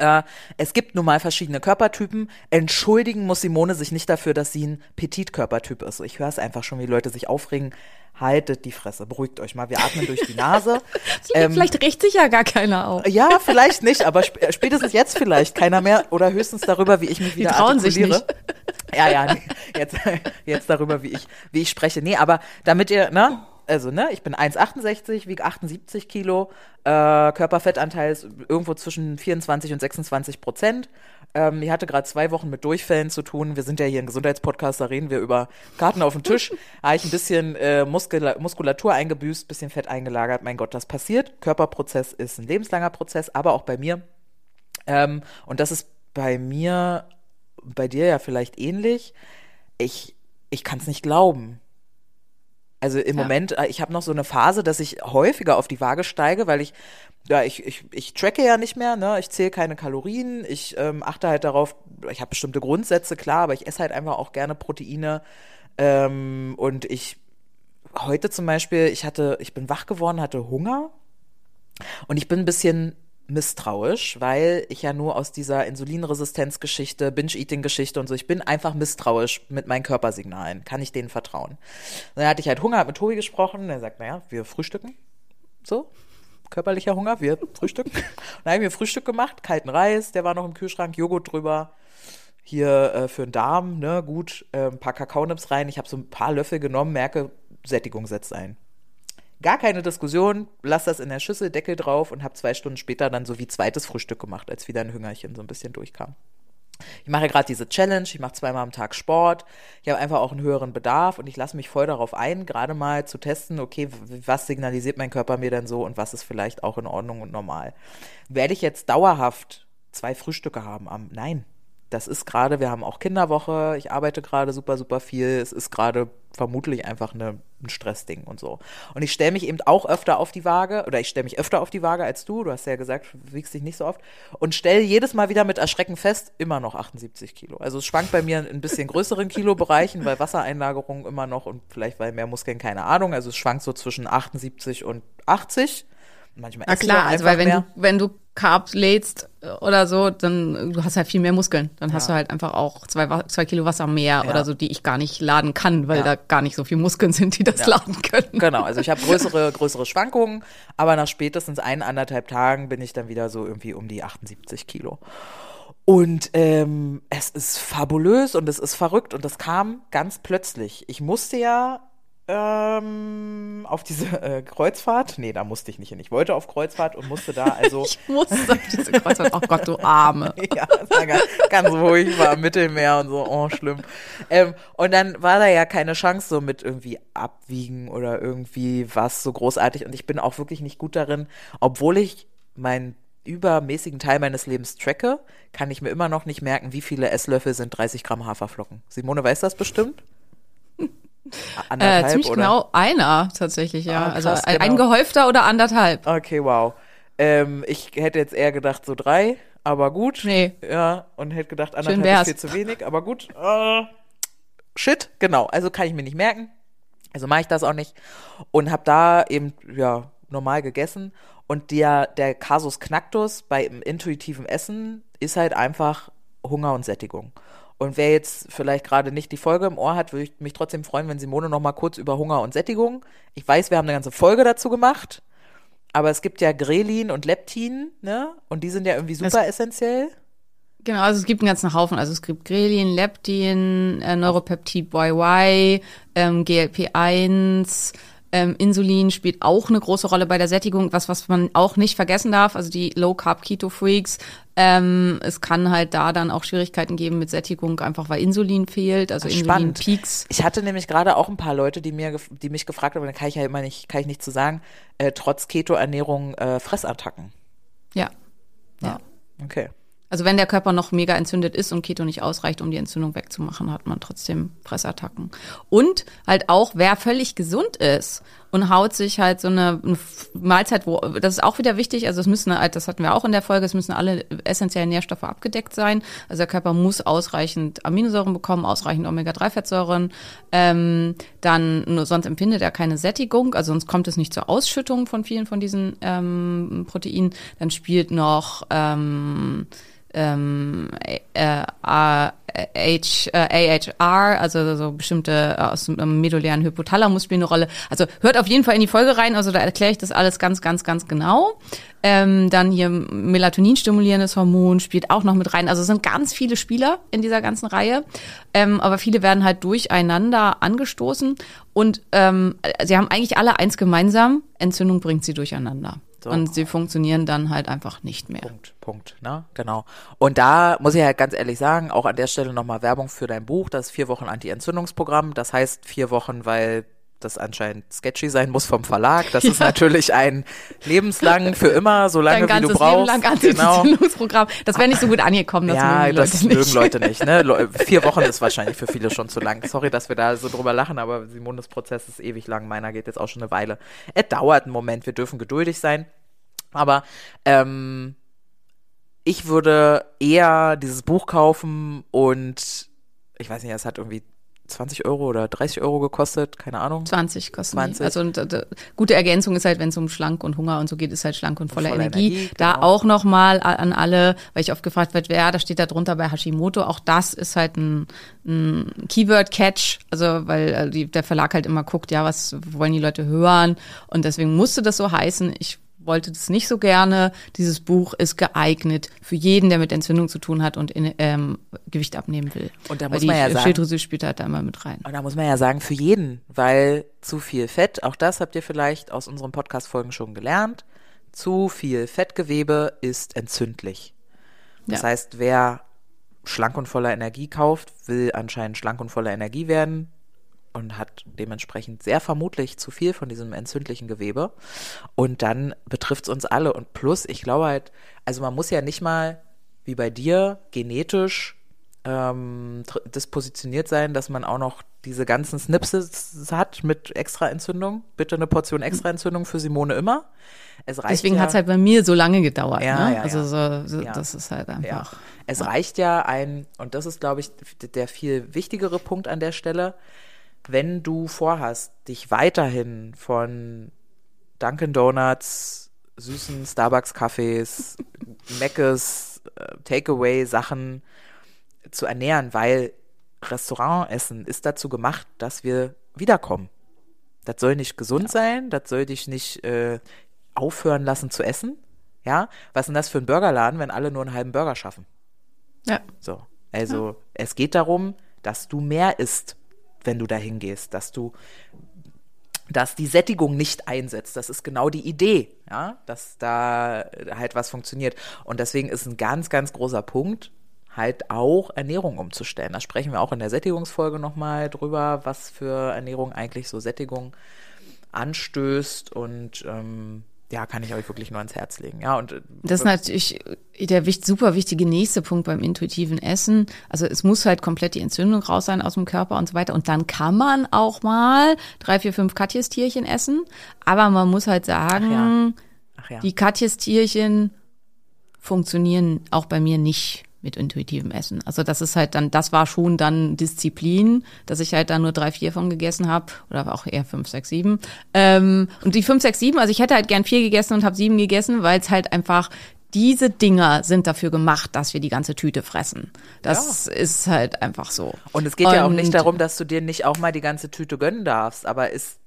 Äh, es gibt nun mal verschiedene Körpertypen. Entschuldigen muss Simone sich nicht dafür, dass sie ein Petit-Körpertyp ist. Ich höre es einfach schon, wie Leute sich aufregen haltet die Fresse, beruhigt euch mal. Wir atmen durch die Nase. ähm, vielleicht riecht sich ja gar keiner auf. Ja, vielleicht nicht, aber sp äh, spätestens jetzt vielleicht keiner mehr oder höchstens darüber, wie ich mich wieder die trauen artikuliere. Sich nicht. Ja, ja, nee, jetzt, jetzt darüber, wie ich, wie ich spreche. Nee, aber damit ihr, ne, also, ne, ich bin 1,68, wiege 78 Kilo, äh, Körperfettanteil ist irgendwo zwischen 24 und 26 Prozent. Ähm, ich hatte gerade zwei Wochen mit Durchfällen zu tun. Wir sind ja hier ein Gesundheitspodcast, da reden wir über Karten auf dem Tisch. habe ich ein bisschen äh, Muskula Muskulatur eingebüßt, bisschen Fett eingelagert. Mein Gott, das passiert. Körperprozess ist ein lebenslanger Prozess, aber auch bei mir. Ähm, und das ist bei mir, bei dir ja vielleicht ähnlich. Ich, ich kann es nicht glauben. Also im ja. Moment, äh, ich habe noch so eine Phase, dass ich häufiger auf die Waage steige, weil ich, ja, ich, ich, ich tracke ja nicht mehr, ne? Ich zähle keine Kalorien, ich ähm, achte halt darauf, ich habe bestimmte Grundsätze, klar, aber ich esse halt einfach auch gerne Proteine. Ähm, und ich heute zum Beispiel, ich hatte, ich bin wach geworden, hatte Hunger und ich bin ein bisschen misstrauisch, weil ich ja nur aus dieser Insulinresistenzgeschichte, Binge-Eating-Geschichte und so, ich bin einfach misstrauisch mit meinen Körpersignalen. Kann ich denen vertrauen? dann hatte ich halt Hunger, habe mit Tobi gesprochen, der sagt, naja, wir frühstücken. So, körperlicher Hunger, wir frühstücken. Und dann habe ich mir Frühstück gemacht, kalten Reis, der war noch im Kühlschrank, Joghurt drüber. Hier äh, für den Darm, ne, gut, äh, ein paar Kakaonips rein. Ich habe so ein paar Löffel genommen, merke, Sättigung setzt ein. Gar keine Diskussion, lass das in der Schüssel, Deckel drauf und habe zwei Stunden später dann so wie zweites Frühstück gemacht, als wieder ein Hüngerchen so ein bisschen durchkam. Ich mache gerade diese Challenge, ich mache zweimal am Tag Sport, ich habe einfach auch einen höheren Bedarf und ich lasse mich voll darauf ein, gerade mal zu testen, okay, was signalisiert mein Körper mir denn so und was ist vielleicht auch in Ordnung und normal. Werde ich jetzt dauerhaft zwei Frühstücke haben am? Nein, das ist gerade, wir haben auch Kinderwoche, ich arbeite gerade super, super viel, es ist gerade vermutlich einfach eine, ein Stressding und so. Und ich stelle mich eben auch öfter auf die Waage, oder ich stelle mich öfter auf die Waage als du, du hast ja gesagt, du wiegst dich nicht so oft, und stelle jedes Mal wieder mit Erschrecken fest, immer noch 78 Kilo. Also es schwankt bei mir in ein bisschen größeren Kilobereichen, weil Wassereinlagerung immer noch und vielleicht weil mehr Muskeln, keine Ahnung, also es schwankt so zwischen 78 und 80 manchmal Na klar, also weil wenn mehr. du, wenn du Carbs lädst äh, oder so, dann du hast halt viel mehr Muskeln. Dann ja. hast du halt einfach auch zwei, zwei Kilo Wasser mehr ja. oder so, die ich gar nicht laden kann, weil ja. da gar nicht so viel Muskeln sind, die das laden können. Genau, also ich habe größere, größere Schwankungen, aber nach spätestens ein, anderthalb Tagen bin ich dann wieder so irgendwie um die 78 Kilo. Und ähm, es ist fabulös und es ist verrückt und das kam ganz plötzlich. Ich musste ja ähm, auf diese äh, Kreuzfahrt. Nee, da musste ich nicht hin. Ich wollte auf Kreuzfahrt und musste da also. ich musste auf diese Kreuzfahrt. Oh Gott, du Arme. ja, ganz, ganz ruhig, war im Mittelmeer und so, oh, schlimm. Ähm, und dann war da ja keine Chance so mit irgendwie abwiegen oder irgendwie was so großartig. Und ich bin auch wirklich nicht gut darin, obwohl ich meinen übermäßigen Teil meines Lebens tracke, kann ich mir immer noch nicht merken, wie viele Esslöffel sind 30 Gramm Haferflocken. Simone weiß das bestimmt? Anderthalb, äh, ziemlich oder? genau einer tatsächlich, ja. Ah, also krass, also ein, genau. gehäufter oder anderthalb. Okay, wow. Ähm, ich hätte jetzt eher gedacht so drei, aber gut. Nee. Ja, und hätte gedacht anderthalb ist viel zu wenig, aber gut. Uh, shit, genau. Also kann ich mir nicht merken. Also mache ich das auch nicht. Und habe da eben, ja, normal gegessen. Und der, der Kasus Knacktus bei intuitivem Essen ist halt einfach Hunger und Sättigung. Und wer jetzt vielleicht gerade nicht die Folge im Ohr hat, würde ich mich trotzdem freuen, wenn Simone noch mal kurz über Hunger und Sättigung. Ich weiß, wir haben eine ganze Folge dazu gemacht, aber es gibt ja Grelin und Leptin, ne? Und die sind ja irgendwie super es, essentiell. Genau, also es gibt einen ganzen Haufen. Also es gibt Grelin, Leptin, äh, Neuropeptid YY, ähm, GLP-1, ähm, Insulin spielt auch eine große Rolle bei der Sättigung, was, was man auch nicht vergessen darf. Also die Low-Carb-Keto-Freaks, ähm, es kann halt da dann auch Schwierigkeiten geben mit Sättigung, einfach weil Insulin fehlt, also Insulin-Peaks. Ich hatte nämlich gerade auch ein paar Leute, die mir, die mich gefragt haben, da kann ich ja immer nicht, kann ich nicht zu sagen, äh, trotz Keto-Ernährung äh, Fressattacken. Ja. ja. Ja. Okay. Also wenn der Körper noch mega entzündet ist und Keto nicht ausreicht, um die Entzündung wegzumachen, hat man trotzdem Fressattacken. Und halt auch, wer völlig gesund ist und haut sich halt so eine, Mahlzeit, wo, das ist auch wieder wichtig, also es müssen halt, das hatten wir auch in der Folge, es müssen alle essentiellen Nährstoffe abgedeckt sein. Also der Körper muss ausreichend Aminosäuren bekommen, ausreichend Omega-3-Fettsäuren, ähm, dann, nur sonst empfindet er keine Sättigung, also sonst kommt es nicht zur Ausschüttung von vielen von diesen ähm, Proteinen. Dann spielt noch ähm, ähm, äh, H, äh, AHR, also so bestimmte äh, aus dem medulären Hypothalamus spielen eine Rolle. Also hört auf jeden Fall in die Folge rein, also da erkläre ich das alles ganz, ganz, ganz genau. Ähm, dann hier Melatonin stimulierendes Hormon spielt auch noch mit rein. Also es sind ganz viele Spieler in dieser ganzen Reihe, ähm, aber viele werden halt durcheinander angestoßen und ähm, sie haben eigentlich alle eins gemeinsam, Entzündung bringt sie durcheinander. So. Und sie funktionieren dann halt einfach nicht mehr. Punkt, Punkt, ne? Genau. Und da muss ich halt ganz ehrlich sagen, auch an der Stelle nochmal Werbung für dein Buch, das vier Wochen Anti-Entzündungsprogramm. Das heißt vier Wochen, weil das anscheinend sketchy sein muss vom Verlag. Das ja. ist natürlich ein lebenslang für immer, so lange wie du brauchst. Leben lang genau. Programm. Das wäre nicht so gut angekommen. Das ja, mögen das Leute mögen Leute nicht. Ne? Vier Wochen ist wahrscheinlich für viele schon zu lang. Sorry, dass wir da so drüber lachen, aber Simones Prozess ist ewig lang. Meiner geht jetzt auch schon eine Weile. Es dauert einen Moment. Wir dürfen geduldig sein. Aber ähm, ich würde eher dieses Buch kaufen und ich weiß nicht, es hat irgendwie 20 Euro oder 30 Euro gekostet, keine Ahnung. 20 kosten 20. Also und, äh, gute Ergänzung ist halt, wenn es um Schlank und Hunger und so geht, ist halt schlank und voller, voller Energie. Energie. Da genau. auch nochmal an alle, weil ich oft gefragt werde, wer, da steht da drunter bei Hashimoto, auch das ist halt ein, ein Keyword-Catch, also weil äh, die, der Verlag halt immer guckt, ja, was wollen die Leute hören und deswegen musste das so heißen. Ich wollte das nicht so gerne. Dieses Buch ist geeignet für jeden, der mit Entzündung zu tun hat und in, ähm, Gewicht abnehmen will. Und da muss man ja sagen, Schilddrüse spielt halt da immer mit rein. Und da muss man ja sagen, für jeden, weil zu viel Fett, auch das habt ihr vielleicht aus unseren Podcast-Folgen schon gelernt, zu viel Fettgewebe ist entzündlich. Das ja. heißt, wer schlank und voller Energie kauft, will anscheinend schlank und voller Energie werden, und hat dementsprechend sehr vermutlich zu viel von diesem entzündlichen Gewebe. Und dann betrifft es uns alle. Und plus, ich glaube halt, also man muss ja nicht mal wie bei dir genetisch ähm, dispositioniert sein, dass man auch noch diese ganzen Snipses hat mit Extraentzündung. Bitte eine Portion Extraentzündung für Simone immer. Deswegen ja, hat es halt bei mir so lange gedauert. Ja, ne? ja, also so, so das ist halt einfach. Es reicht ja ein, und das ist, glaube ich, der viel wichtigere Punkt an der Stelle, wenn du vorhast, dich weiterhin von Dunkin' Donuts, süßen Starbucks-Kaffees, Meckes, äh, Takeaway-Sachen zu ernähren, weil Restaurantessen ist dazu gemacht, dass wir wiederkommen. Das soll nicht gesund ja. sein, das soll dich nicht äh, aufhören lassen zu essen. Ja, was ist denn das für ein Burgerladen, wenn alle nur einen halben Burger schaffen? Ja. So, also ja. es geht darum, dass du mehr isst wenn du da hingehst, dass du dass die Sättigung nicht einsetzt. Das ist genau die Idee, ja, dass da halt was funktioniert. Und deswegen ist ein ganz, ganz großer Punkt, halt auch Ernährung umzustellen. Da sprechen wir auch in der Sättigungsfolge nochmal drüber, was für Ernährung eigentlich so Sättigung anstößt und ähm, ja, kann ich euch wirklich nur ans Herz legen. Ja, und äh, das ist natürlich der super wichtige nächste Punkt beim intuitiven Essen. Also es muss halt komplett die Entzündung raus sein aus dem Körper und so weiter. Und dann kann man auch mal drei, vier, fünf Katjes-Tierchen essen. Aber man muss halt sagen, Ach ja. Ach ja. die Katjes-Tierchen funktionieren auch bei mir nicht mit intuitivem Essen. Also das ist halt dann, das war schon dann Disziplin, dass ich halt da nur drei, vier von gegessen habe oder auch eher fünf, sechs, sieben. Ähm, und die fünf, sechs, sieben, also ich hätte halt gern vier gegessen und habe sieben gegessen, weil es halt einfach diese Dinger sind dafür gemacht, dass wir die ganze Tüte fressen. Das ja. ist halt einfach so. Und es geht und, ja auch nicht darum, dass du dir nicht auch mal die ganze Tüte gönnen darfst, aber ist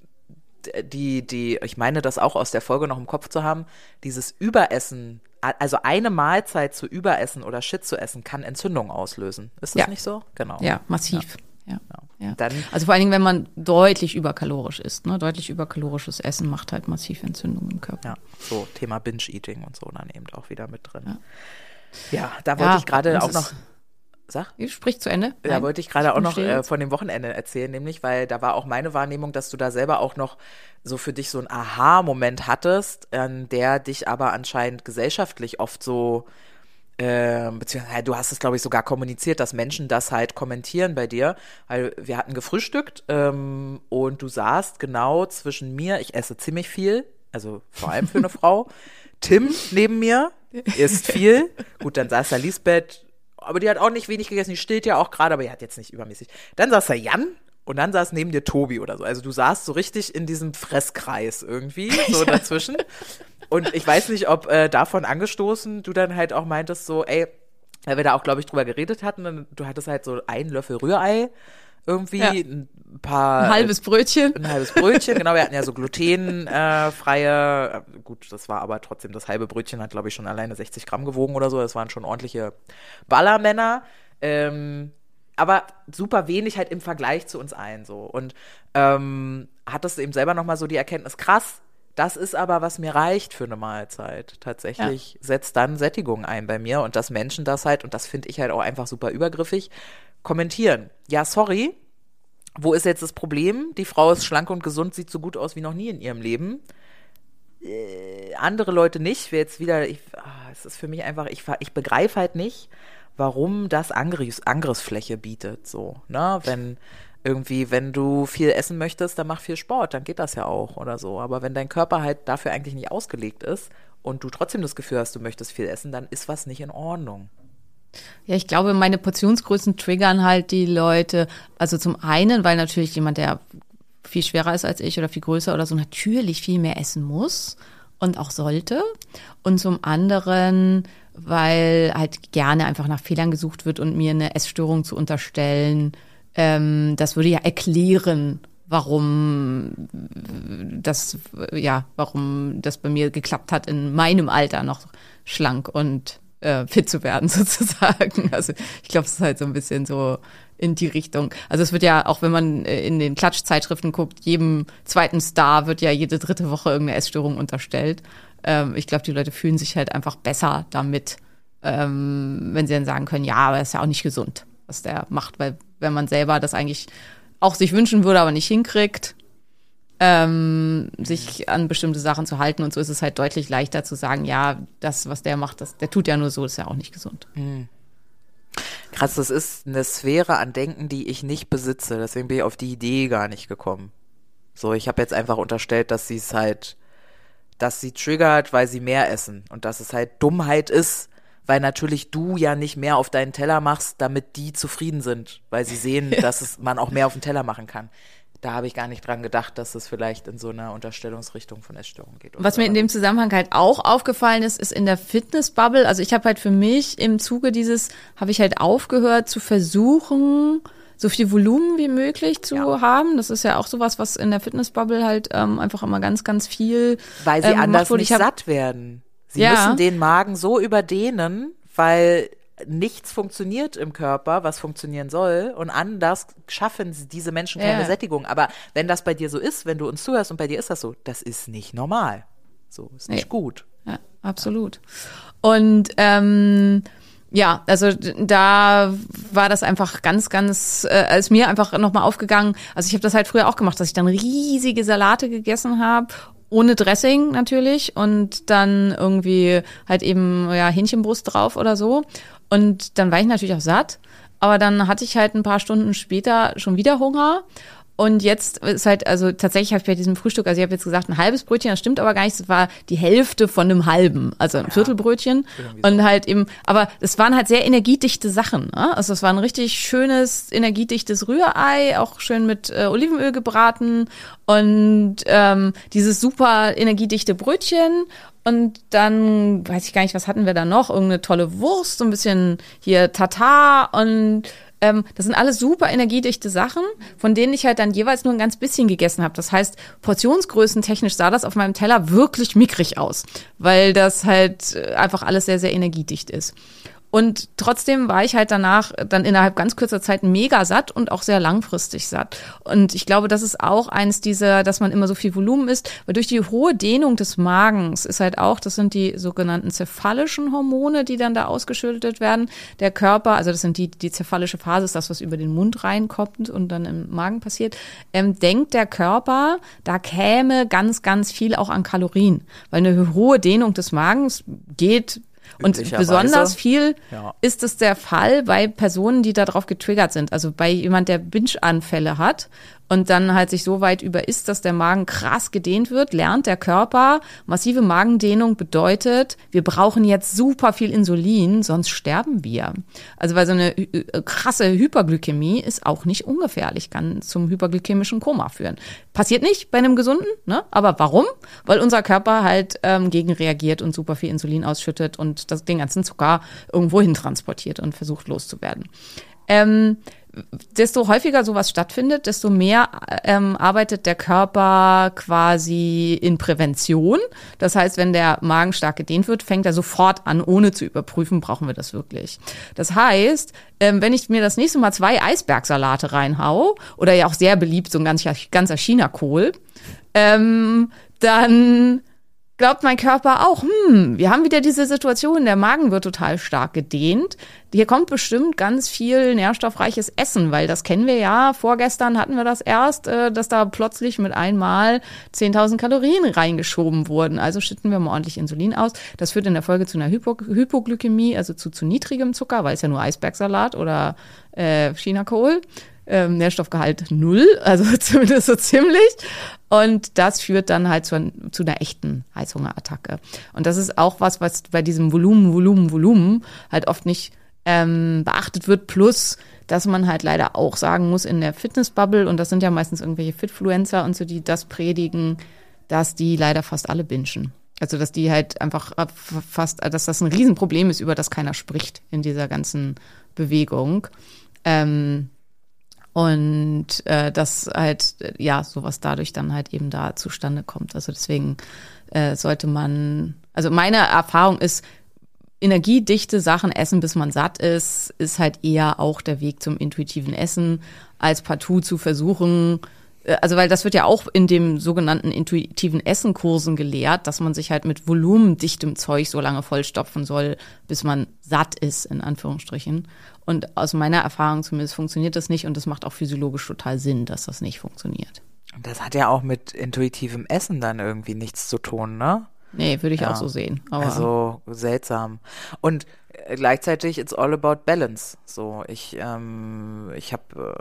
die, die, ich meine das auch aus der Folge noch im Kopf zu haben, dieses Überessen also eine Mahlzeit zu überessen oder Shit zu essen, kann Entzündung auslösen. Ist das ja. nicht so? Genau. Ja, massiv. Ja. ja. ja. Dann, also vor allen Dingen, wenn man deutlich überkalorisch isst, ne? deutlich überkalorisches Essen macht halt massiv Entzündung im Körper. Ja, so Thema Binge-Eating und so dann eben auch wieder mit drin. Ja, ja da wollte ich gerade auch noch Sag. Sprich zu Ende. Da wollte ich gerade auch noch äh, von dem Wochenende erzählen, nämlich, weil da war auch meine Wahrnehmung, dass du da selber auch noch so für dich so ein Aha-Moment hattest, an der dich aber anscheinend gesellschaftlich oft so, äh, beziehungsweise du hast es, glaube ich, sogar kommuniziert, dass Menschen das halt kommentieren bei dir, weil wir hatten gefrühstückt ähm, und du saßt genau zwischen mir, ich esse ziemlich viel, also vor allem für eine Frau, Tim neben mir isst viel, gut, dann saß da Lisbeth aber die hat auch nicht wenig gegessen, die stillt ja auch gerade, aber die hat jetzt nicht übermäßig. Dann saß da Jan und dann saß neben dir Tobi oder so. Also du saßt so richtig in diesem Fresskreis irgendwie, so dazwischen. Und ich weiß nicht, ob äh, davon angestoßen du dann halt auch meintest so, ey, weil wir da auch, glaube ich, drüber geredet hatten, du hattest halt so einen Löffel Rührei irgendwie, ja. ein paar. Ein halbes Brötchen. Ein halbes Brötchen, genau. Wir hatten ja so glutenfreie, äh, gut, das war aber trotzdem, das halbe Brötchen hat, glaube ich, schon alleine 60 Gramm gewogen oder so. Das waren schon ordentliche Ballermänner. Ähm, aber super wenig halt im Vergleich zu uns allen so. Und ähm, hattest eben selber nochmal so die Erkenntnis, krass, das ist aber, was mir reicht für eine Mahlzeit. Tatsächlich ja. setzt dann Sättigung ein bei mir und dass Menschen das halt, und das finde ich halt auch einfach super übergriffig, kommentieren. Ja, sorry, wo ist jetzt das Problem? Die Frau ist schlank und gesund, sieht so gut aus wie noch nie in ihrem Leben. Äh, andere Leute nicht. Wer jetzt wieder, ich, ah, es ist für mich einfach, ich, ich begreife halt nicht, warum das Angriffs, Angriffsfläche bietet. So, ne? Wenn irgendwie, wenn du viel essen möchtest, dann mach viel Sport, dann geht das ja auch oder so. Aber wenn dein Körper halt dafür eigentlich nicht ausgelegt ist und du trotzdem das Gefühl hast, du möchtest viel essen, dann ist was nicht in Ordnung. Ja, ich glaube, meine Portionsgrößen triggern halt die Leute. Also zum einen, weil natürlich jemand, der viel schwerer ist als ich oder viel größer oder so, natürlich viel mehr essen muss und auch sollte. Und zum anderen, weil halt gerne einfach nach Fehlern gesucht wird und mir eine Essstörung zu unterstellen, ähm, das würde ja erklären, warum das, ja, warum das bei mir geklappt hat, in meinem Alter noch schlank und äh, fit zu werden, sozusagen. Also ich glaube, es ist halt so ein bisschen so in die Richtung. Also es wird ja, auch wenn man äh, in den Klatschzeitschriften guckt, jedem zweiten Star wird ja jede dritte Woche irgendeine Essstörung unterstellt. Ähm, ich glaube, die Leute fühlen sich halt einfach besser damit, ähm, wenn sie dann sagen können, ja, aber das ist ja auch nicht gesund, was der macht, weil wenn man selber das eigentlich auch sich wünschen würde, aber nicht hinkriegt, ähm, sich an bestimmte Sachen zu halten. Und so ist es halt deutlich leichter zu sagen, ja, das, was der macht, das, der tut ja nur so, ist ja auch nicht gesund. Mhm. Krass, das ist eine Sphäre an Denken, die ich nicht besitze. Deswegen bin ich auf die Idee gar nicht gekommen. So, ich habe jetzt einfach unterstellt, dass sie es halt, dass sie triggert, weil sie mehr essen und dass es halt Dummheit ist, weil natürlich du ja nicht mehr auf deinen Teller machst, damit die zufrieden sind, weil sie sehen, dass es man auch mehr auf den Teller machen kann da habe ich gar nicht dran gedacht, dass es vielleicht in so einer Unterstellungsrichtung von Essstörungen geht. Was so. mir in dem Zusammenhang halt auch aufgefallen ist, ist in der Fitnessbubble, also ich habe halt für mich im Zuge dieses, habe ich halt aufgehört zu versuchen, so viel Volumen wie möglich zu ja. haben. Das ist ja auch sowas, was in der Fitnessbubble halt ähm, einfach immer ganz, ganz viel. Weil sie ähm, anders nicht hab, satt werden. Sie ja. müssen den Magen so überdehnen, weil nichts funktioniert im Körper, was funktionieren soll, und anders schaffen diese Menschen keine ja. Sättigung. Aber wenn das bei dir so ist, wenn du uns zuhörst und bei dir ist das so, das ist nicht normal. So, ist nicht nee. gut. Ja, absolut. Und ähm, ja, also da war das einfach ganz, ganz, äh, ist mir einfach nochmal aufgegangen. Also ich habe das halt früher auch gemacht, dass ich dann riesige Salate gegessen habe ohne Dressing natürlich und dann irgendwie halt eben ja Hähnchenbrust drauf oder so und dann war ich natürlich auch satt, aber dann hatte ich halt ein paar Stunden später schon wieder Hunger und jetzt ist halt, also tatsächlich habe ich bei diesem Frühstück, also ich habe jetzt gesagt, ein halbes Brötchen, das stimmt aber gar nicht, es war die Hälfte von einem halben, also ein ja, Viertelbrötchen. Und so. halt eben, aber es waren halt sehr energiedichte Sachen. Ne? Also es war ein richtig schönes, energiedichtes Rührei, auch schön mit äh, Olivenöl gebraten und ähm, dieses super energiedichte Brötchen. Und dann weiß ich gar nicht, was hatten wir da noch? Irgendeine tolle Wurst, so ein bisschen hier Tatar und ähm, das sind alles super energiedichte Sachen, von denen ich halt dann jeweils nur ein ganz bisschen gegessen habe. Das heißt, portionsgrößen technisch sah das auf meinem Teller wirklich mickrig aus, weil das halt äh, einfach alles sehr, sehr energiedicht ist. Und trotzdem war ich halt danach dann innerhalb ganz kurzer Zeit mega satt und auch sehr langfristig satt. Und ich glaube, das ist auch eins dieser, dass man immer so viel Volumen isst, weil durch die hohe Dehnung des Magens ist halt auch, das sind die sogenannten cephallischen Hormone, die dann da ausgeschüttet werden. Der Körper, also das sind die, die cephallische Phase ist das, was über den Mund reinkommt und dann im Magen passiert, ähm, denkt der Körper, da käme ganz, ganz viel auch an Kalorien. Weil eine hohe Dehnung des Magens geht und besonders viel ja. ist es der Fall bei Personen, die darauf getriggert sind. Also bei jemand, der Binge-Anfälle hat und dann halt sich so weit über ist, dass der Magen krass gedehnt wird, lernt der Körper, massive Magendehnung bedeutet, wir brauchen jetzt super viel Insulin, sonst sterben wir. Also weil so eine krasse Hyperglykämie ist auch nicht ungefährlich, kann zum hyperglykämischen Koma führen. Passiert nicht bei einem gesunden, ne? aber warum? Weil unser Körper halt ähm, gegenreagiert und super viel Insulin ausschüttet und das, den ganzen Zucker irgendwo hin transportiert und versucht loszuwerden. Ähm, desto häufiger sowas stattfindet, desto mehr ähm, arbeitet der Körper quasi in Prävention. Das heißt, wenn der Magen stark gedehnt wird, fängt er sofort an, ohne zu überprüfen, brauchen wir das wirklich. Das heißt, ähm, wenn ich mir das nächste Mal zwei Eisbergsalate reinhau, oder ja auch sehr beliebt, so ein ganzer, ganzer China-Kohl, ähm, dann glaubt mein Körper auch, hm, wir haben wieder diese Situation, der Magen wird total stark gedehnt. Hier kommt bestimmt ganz viel nährstoffreiches Essen, weil das kennen wir ja. Vorgestern hatten wir das erst, äh, dass da plötzlich mit einmal 10.000 Kalorien reingeschoben wurden. Also schütten wir mal ordentlich Insulin aus. Das führt in der Folge zu einer Hypo Hypoglykämie, also zu zu niedrigem Zucker, weil es ja nur Eisbergsalat oder äh, Chinakohl ähm, Nährstoffgehalt null, also zumindest so ziemlich. Und das führt dann halt zu, zu einer echten Heißhungerattacke. Und das ist auch was, was bei diesem Volumen, Volumen, Volumen halt oft nicht ähm, beachtet wird. Plus, dass man halt leider auch sagen muss, in der Fitnessbubble, und das sind ja meistens irgendwelche Fitfluencer und so, die das predigen, dass die leider fast alle binschen. Also, dass die halt einfach äh, fast, dass das ein Riesenproblem ist, über das keiner spricht in dieser ganzen Bewegung. Ähm, und äh, dass halt, ja, sowas dadurch dann halt eben da zustande kommt. Also deswegen äh, sollte man, also meine Erfahrung ist, energiedichte Sachen essen, bis man satt ist, ist halt eher auch der Weg zum intuitiven Essen, als partout zu versuchen, äh, also weil das wird ja auch in dem sogenannten intuitiven Essenkursen gelehrt, dass man sich halt mit volumendichtem Zeug so lange vollstopfen soll, bis man satt ist, in Anführungsstrichen. Und aus meiner Erfahrung zumindest funktioniert das nicht und das macht auch physiologisch total Sinn, dass das nicht funktioniert. Das hat ja auch mit intuitivem Essen dann irgendwie nichts zu tun, ne? Nee, würde ich ja. auch so sehen. also seltsam. Und äh, gleichzeitig it's all about balance. So, ich ähm, ich habe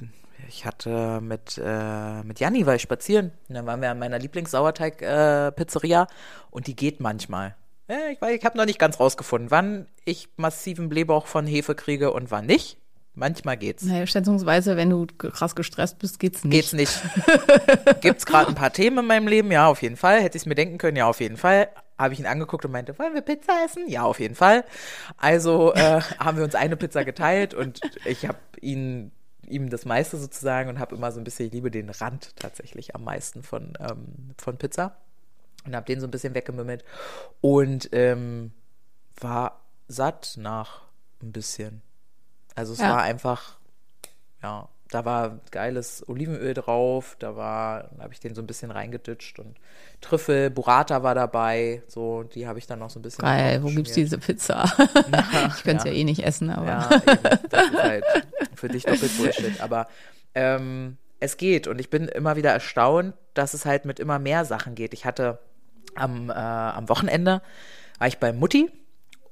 äh, ich hatte mit, äh, mit Janni war ich spazieren. Und dann waren wir an meiner Lieblingssauerteig-Pizzeria äh, und die geht manchmal. Ja, ich ich habe noch nicht ganz rausgefunden, wann ich massiven Blähbauch von Hefe kriege und wann nicht. Manchmal geht's. Naja, schätzungsweise, wenn du krass gestresst bist, geht's nicht. Geht's nicht. Gibt's gerade ein paar Themen in meinem Leben? Ja, auf jeden Fall. Hätte ich es mir denken können? Ja, auf jeden Fall. Habe ich ihn angeguckt und meinte, wollen wir Pizza essen? Ja, auf jeden Fall. Also äh, haben wir uns eine Pizza geteilt und ich habe ihn ihm das meiste sozusagen und habe immer so ein bisschen, ich liebe den Rand tatsächlich am meisten von, ähm, von Pizza und habe den so ein bisschen weggemümmelt und ähm, war satt nach ein bisschen. Also es ja. war einfach, ja, da war geiles Olivenöl drauf, da war, habe ich den so ein bisschen reingeditscht und Trüffel, Burrata war dabei, so, die habe ich dann noch so ein bisschen. Geil, wo gibt's diese Pizza? ich könnte es ja. ja. eh nicht essen, aber. Ja, eben, das ist halt für dich doppelt Bullshit, aber ähm, es geht und ich bin immer wieder erstaunt, dass es halt mit immer mehr Sachen geht. Ich hatte am, äh, am Wochenende, war ich bei Mutti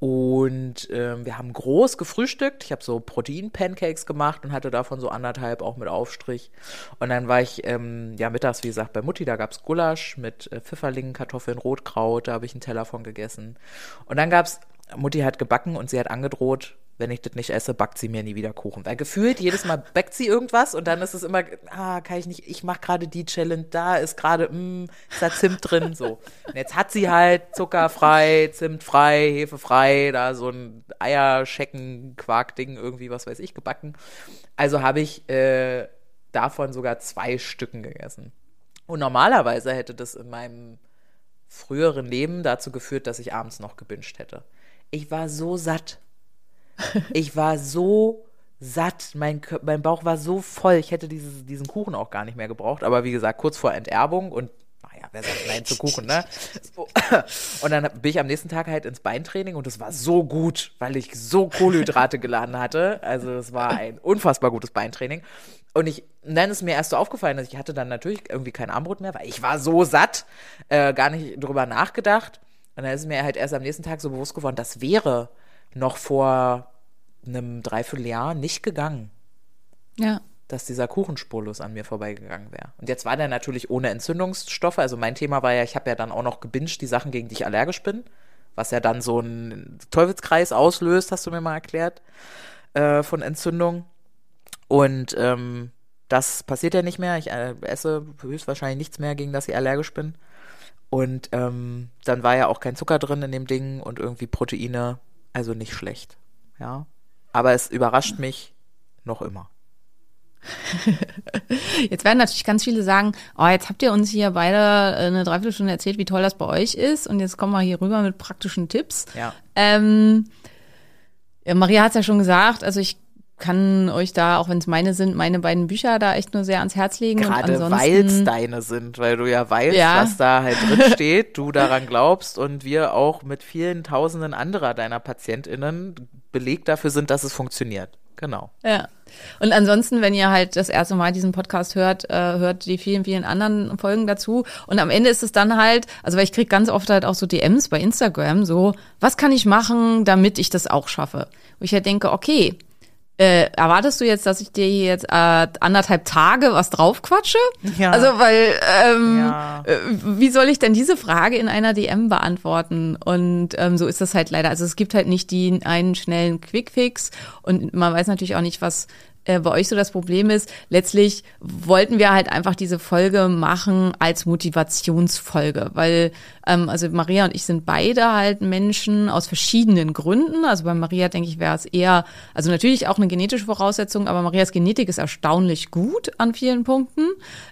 und ähm, wir haben groß gefrühstückt. Ich habe so Protein-Pancakes gemacht und hatte davon so anderthalb auch mit Aufstrich. Und dann war ich ähm, ja mittags, wie gesagt, bei Mutti. Da gab's Gulasch mit äh, Pfifferlingen, Kartoffeln, Rotkraut. Da habe ich einen Teller von gegessen. Und dann gab's Mutti hat gebacken und sie hat angedroht, wenn ich das nicht esse, backt sie mir nie wieder Kuchen. Weil gefühlt jedes Mal backt sie irgendwas und dann ist es immer, ah, kann ich nicht, ich mache gerade die Challenge, da ist gerade, mm, ist da Zimt drin, so. Und jetzt hat sie halt zuckerfrei, Zimtfrei, Hefefrei, da so ein Eierschecken-Quark-Ding irgendwie, was weiß ich, gebacken. Also habe ich äh, davon sogar zwei Stücken gegessen. Und normalerweise hätte das in meinem früheren Leben dazu geführt, dass ich abends noch gebinged hätte. Ich war so satt ich war so satt, mein, mein Bauch war so voll, ich hätte dieses, diesen Kuchen auch gar nicht mehr gebraucht. Aber wie gesagt, kurz vor Enterbung und naja, wer sagt Nein zu Kuchen, ne? Und dann bin ich am nächsten Tag halt ins Beintraining und es war so gut, weil ich so Kohlenhydrate geladen hatte. Also es war ein unfassbar gutes Beintraining. Und ich, dann ist mir erst so aufgefallen, dass ich hatte dann natürlich irgendwie kein Armbrot mehr, weil ich war so satt, äh, gar nicht drüber nachgedacht. Und dann ist mir halt erst am nächsten Tag so bewusst geworden, das wäre noch vor einem Dreivierteljahr nicht gegangen. Ja. Dass dieser Kuchenspurlos an mir vorbeigegangen wäre. Und jetzt war der natürlich ohne Entzündungsstoffe. Also mein Thema war ja, ich habe ja dann auch noch gebinged die Sachen, gegen die ich allergisch bin. Was ja dann so einen Teufelskreis auslöst, hast du mir mal erklärt, äh, von Entzündung. Und ähm, das passiert ja nicht mehr. Ich äh, esse höchstwahrscheinlich nichts mehr, gegen das ich allergisch bin. Und ähm, dann war ja auch kein Zucker drin in dem Ding und irgendwie Proteine also nicht schlecht, ja. Aber es überrascht mich noch immer. Jetzt werden natürlich ganz viele sagen, oh, jetzt habt ihr uns hier beide eine Dreiviertelstunde erzählt, wie toll das bei euch ist und jetzt kommen wir hier rüber mit praktischen Tipps. Ja. Ähm, Maria hat es ja schon gesagt, also ich kann euch da, auch wenn es meine sind, meine beiden Bücher da echt nur sehr ans Herz legen. Gerade weil es deine sind, weil du ja weißt, ja. was da halt drin steht, du daran glaubst und wir auch mit vielen Tausenden anderer deiner PatientInnen Beleg dafür sind, dass es funktioniert. Genau. Ja. Und ansonsten, wenn ihr halt das erste Mal diesen Podcast hört, äh, hört die vielen, vielen anderen Folgen dazu. Und am Ende ist es dann halt, also weil ich krieg ganz oft halt auch so DMs bei Instagram, so, was kann ich machen, damit ich das auch schaffe? Wo ich halt denke, okay, äh, erwartest du jetzt, dass ich dir hier jetzt äh, anderthalb Tage was draufquatsche? Ja. Also, weil, ähm, ja. äh, wie soll ich denn diese Frage in einer DM beantworten? Und ähm, so ist das halt leider. Also es gibt halt nicht die einen schnellen Quickfix und man weiß natürlich auch nicht, was äh, bei euch so das Problem ist. Letztlich wollten wir halt einfach diese Folge machen als Motivationsfolge, weil ähm, also Maria und ich sind beide halt Menschen aus verschiedenen Gründen. Also bei Maria denke ich wäre es eher, also natürlich auch eine genetische Voraussetzung, aber Marias Genetik ist erstaunlich gut an vielen Punkten.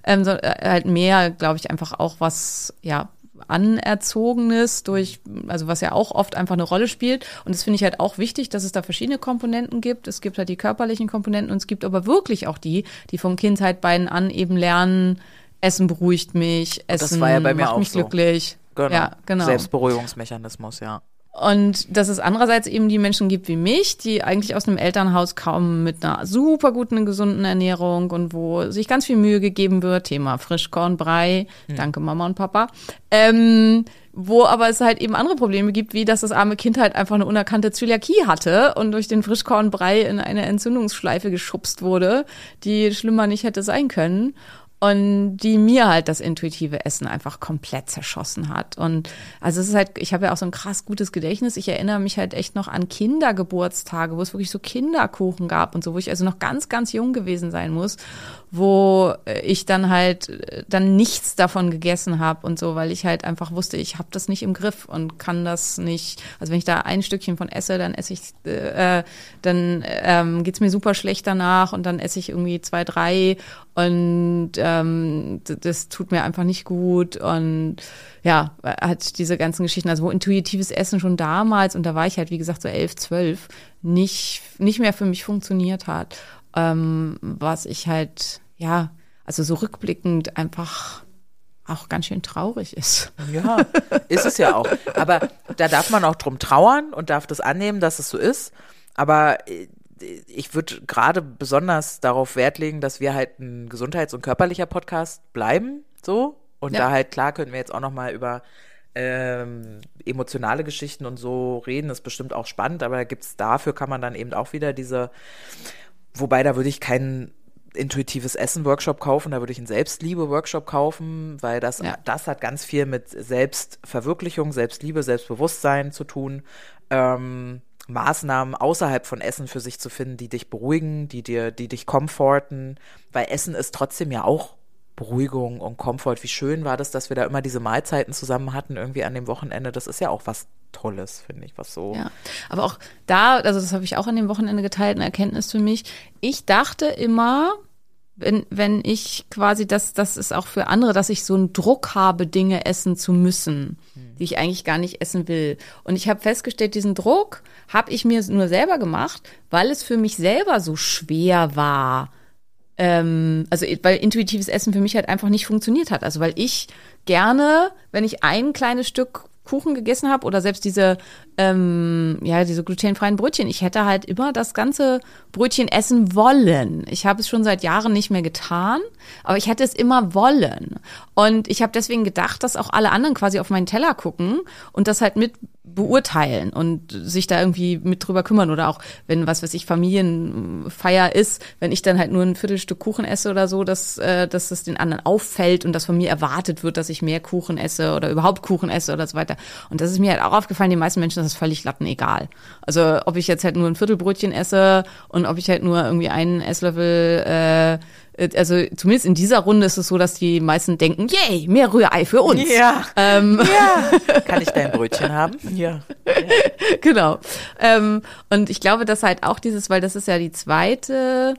Ähm, so, äh, halt mehr, glaube ich, einfach auch was ja Anerzogenes durch, also was ja auch oft einfach eine Rolle spielt. Und das finde ich halt auch wichtig, dass es da verschiedene Komponenten gibt. Es gibt halt die körperlichen Komponenten und es gibt aber wirklich auch die, die von Kindheit beiden an eben lernen, Essen beruhigt mich, Essen ja macht mich so. glücklich. Genau. Ja, genau. Selbstberuhigungsmechanismus, ja. Und dass es andererseits eben die Menschen gibt wie mich, die eigentlich aus einem Elternhaus kommen mit einer super guten, gesunden Ernährung und wo sich ganz viel Mühe gegeben wird. Thema Frischkornbrei. Hm. Danke Mama und Papa. Ähm, wo aber es halt eben andere Probleme gibt, wie dass das arme Kind halt einfach eine unerkannte Zöliakie hatte und durch den Frischkornbrei in eine Entzündungsschleife geschubst wurde, die schlimmer nicht hätte sein können und die mir halt das intuitive Essen einfach komplett zerschossen hat. Und also es ist halt, ich habe ja auch so ein krass gutes Gedächtnis. Ich erinnere mich halt echt noch an Kindergeburtstage, wo es wirklich so Kinderkuchen gab und so, wo ich also noch ganz, ganz jung gewesen sein muss wo ich dann halt äh, dann nichts davon gegessen habe und so, weil ich halt einfach wusste, ich habe das nicht im Griff und kann das nicht. Also wenn ich da ein Stückchen von esse, dann esse ich, äh, dann ähm, geht's mir super schlecht danach und dann esse ich irgendwie zwei, drei und ähm, das tut mir einfach nicht gut und ja, hat diese ganzen Geschichten, also wo intuitives Essen schon damals und da war ich halt wie gesagt so elf, zwölf, nicht nicht mehr für mich funktioniert hat ähm, was ich halt, ja, also so rückblickend einfach auch ganz schön traurig ist. Ja, ist es ja auch. Aber da darf man auch drum trauern und darf das annehmen, dass es so ist. Aber äh, ich würde gerade besonders darauf Wert legen, dass wir halt ein gesundheits- und körperlicher Podcast bleiben, so. Und ja. da halt, klar, können wir jetzt auch noch mal über ähm, emotionale Geschichten und so reden, ist bestimmt auch spannend, aber gibt's dafür kann man dann eben auch wieder diese Wobei, da würde ich keinen intuitives Essen-Workshop kaufen, da würde ich einen Selbstliebe-Workshop kaufen, weil das, ja. das hat ganz viel mit Selbstverwirklichung, Selbstliebe, Selbstbewusstsein zu tun. Ähm, Maßnahmen außerhalb von Essen für sich zu finden, die dich beruhigen, die dir, die dich komforten, weil Essen ist trotzdem ja auch Beruhigung und Komfort. Wie schön war das, dass wir da immer diese Mahlzeiten zusammen hatten, irgendwie an dem Wochenende. Das ist ja auch was Tolles, finde ich, was so. Ja, aber auch da, also das habe ich auch an dem Wochenende geteilt, eine Erkenntnis für mich. Ich dachte immer, wenn, wenn ich quasi, das, das ist auch für andere, dass ich so einen Druck habe, Dinge essen zu müssen, hm. die ich eigentlich gar nicht essen will. Und ich habe festgestellt, diesen Druck habe ich mir nur selber gemacht, weil es für mich selber so schwer war. Ähm, also weil intuitives Essen für mich halt einfach nicht funktioniert hat. Also weil ich gerne, wenn ich ein kleines Stück Kuchen gegessen habe oder selbst diese ähm, ja diese glutenfreien Brötchen, ich hätte halt immer das ganze Brötchen essen wollen. Ich habe es schon seit Jahren nicht mehr getan, aber ich hätte es immer wollen. Und ich habe deswegen gedacht, dass auch alle anderen quasi auf meinen Teller gucken und das halt mit beurteilen und sich da irgendwie mit drüber kümmern oder auch wenn was weiß ich Familienfeier ist, wenn ich dann halt nur ein Viertelstück Kuchen esse oder so, dass äh, dass das den anderen auffällt und dass von mir erwartet wird, dass ich mehr Kuchen esse oder überhaupt Kuchen esse oder so weiter. Und das ist mir halt auch aufgefallen, die meisten Menschen das ist völlig latten egal. Also ob ich jetzt halt nur ein Viertelbrötchen esse und ob ich halt nur irgendwie einen Esslöffel äh, also zumindest in dieser Runde ist es so, dass die meisten denken, yay, mehr Rührei für uns. Ja. Ähm. ja. Kann ich dein Brötchen haben? Ja. ja. genau. Ähm, und ich glaube, dass halt auch dieses, weil das ist ja die zweite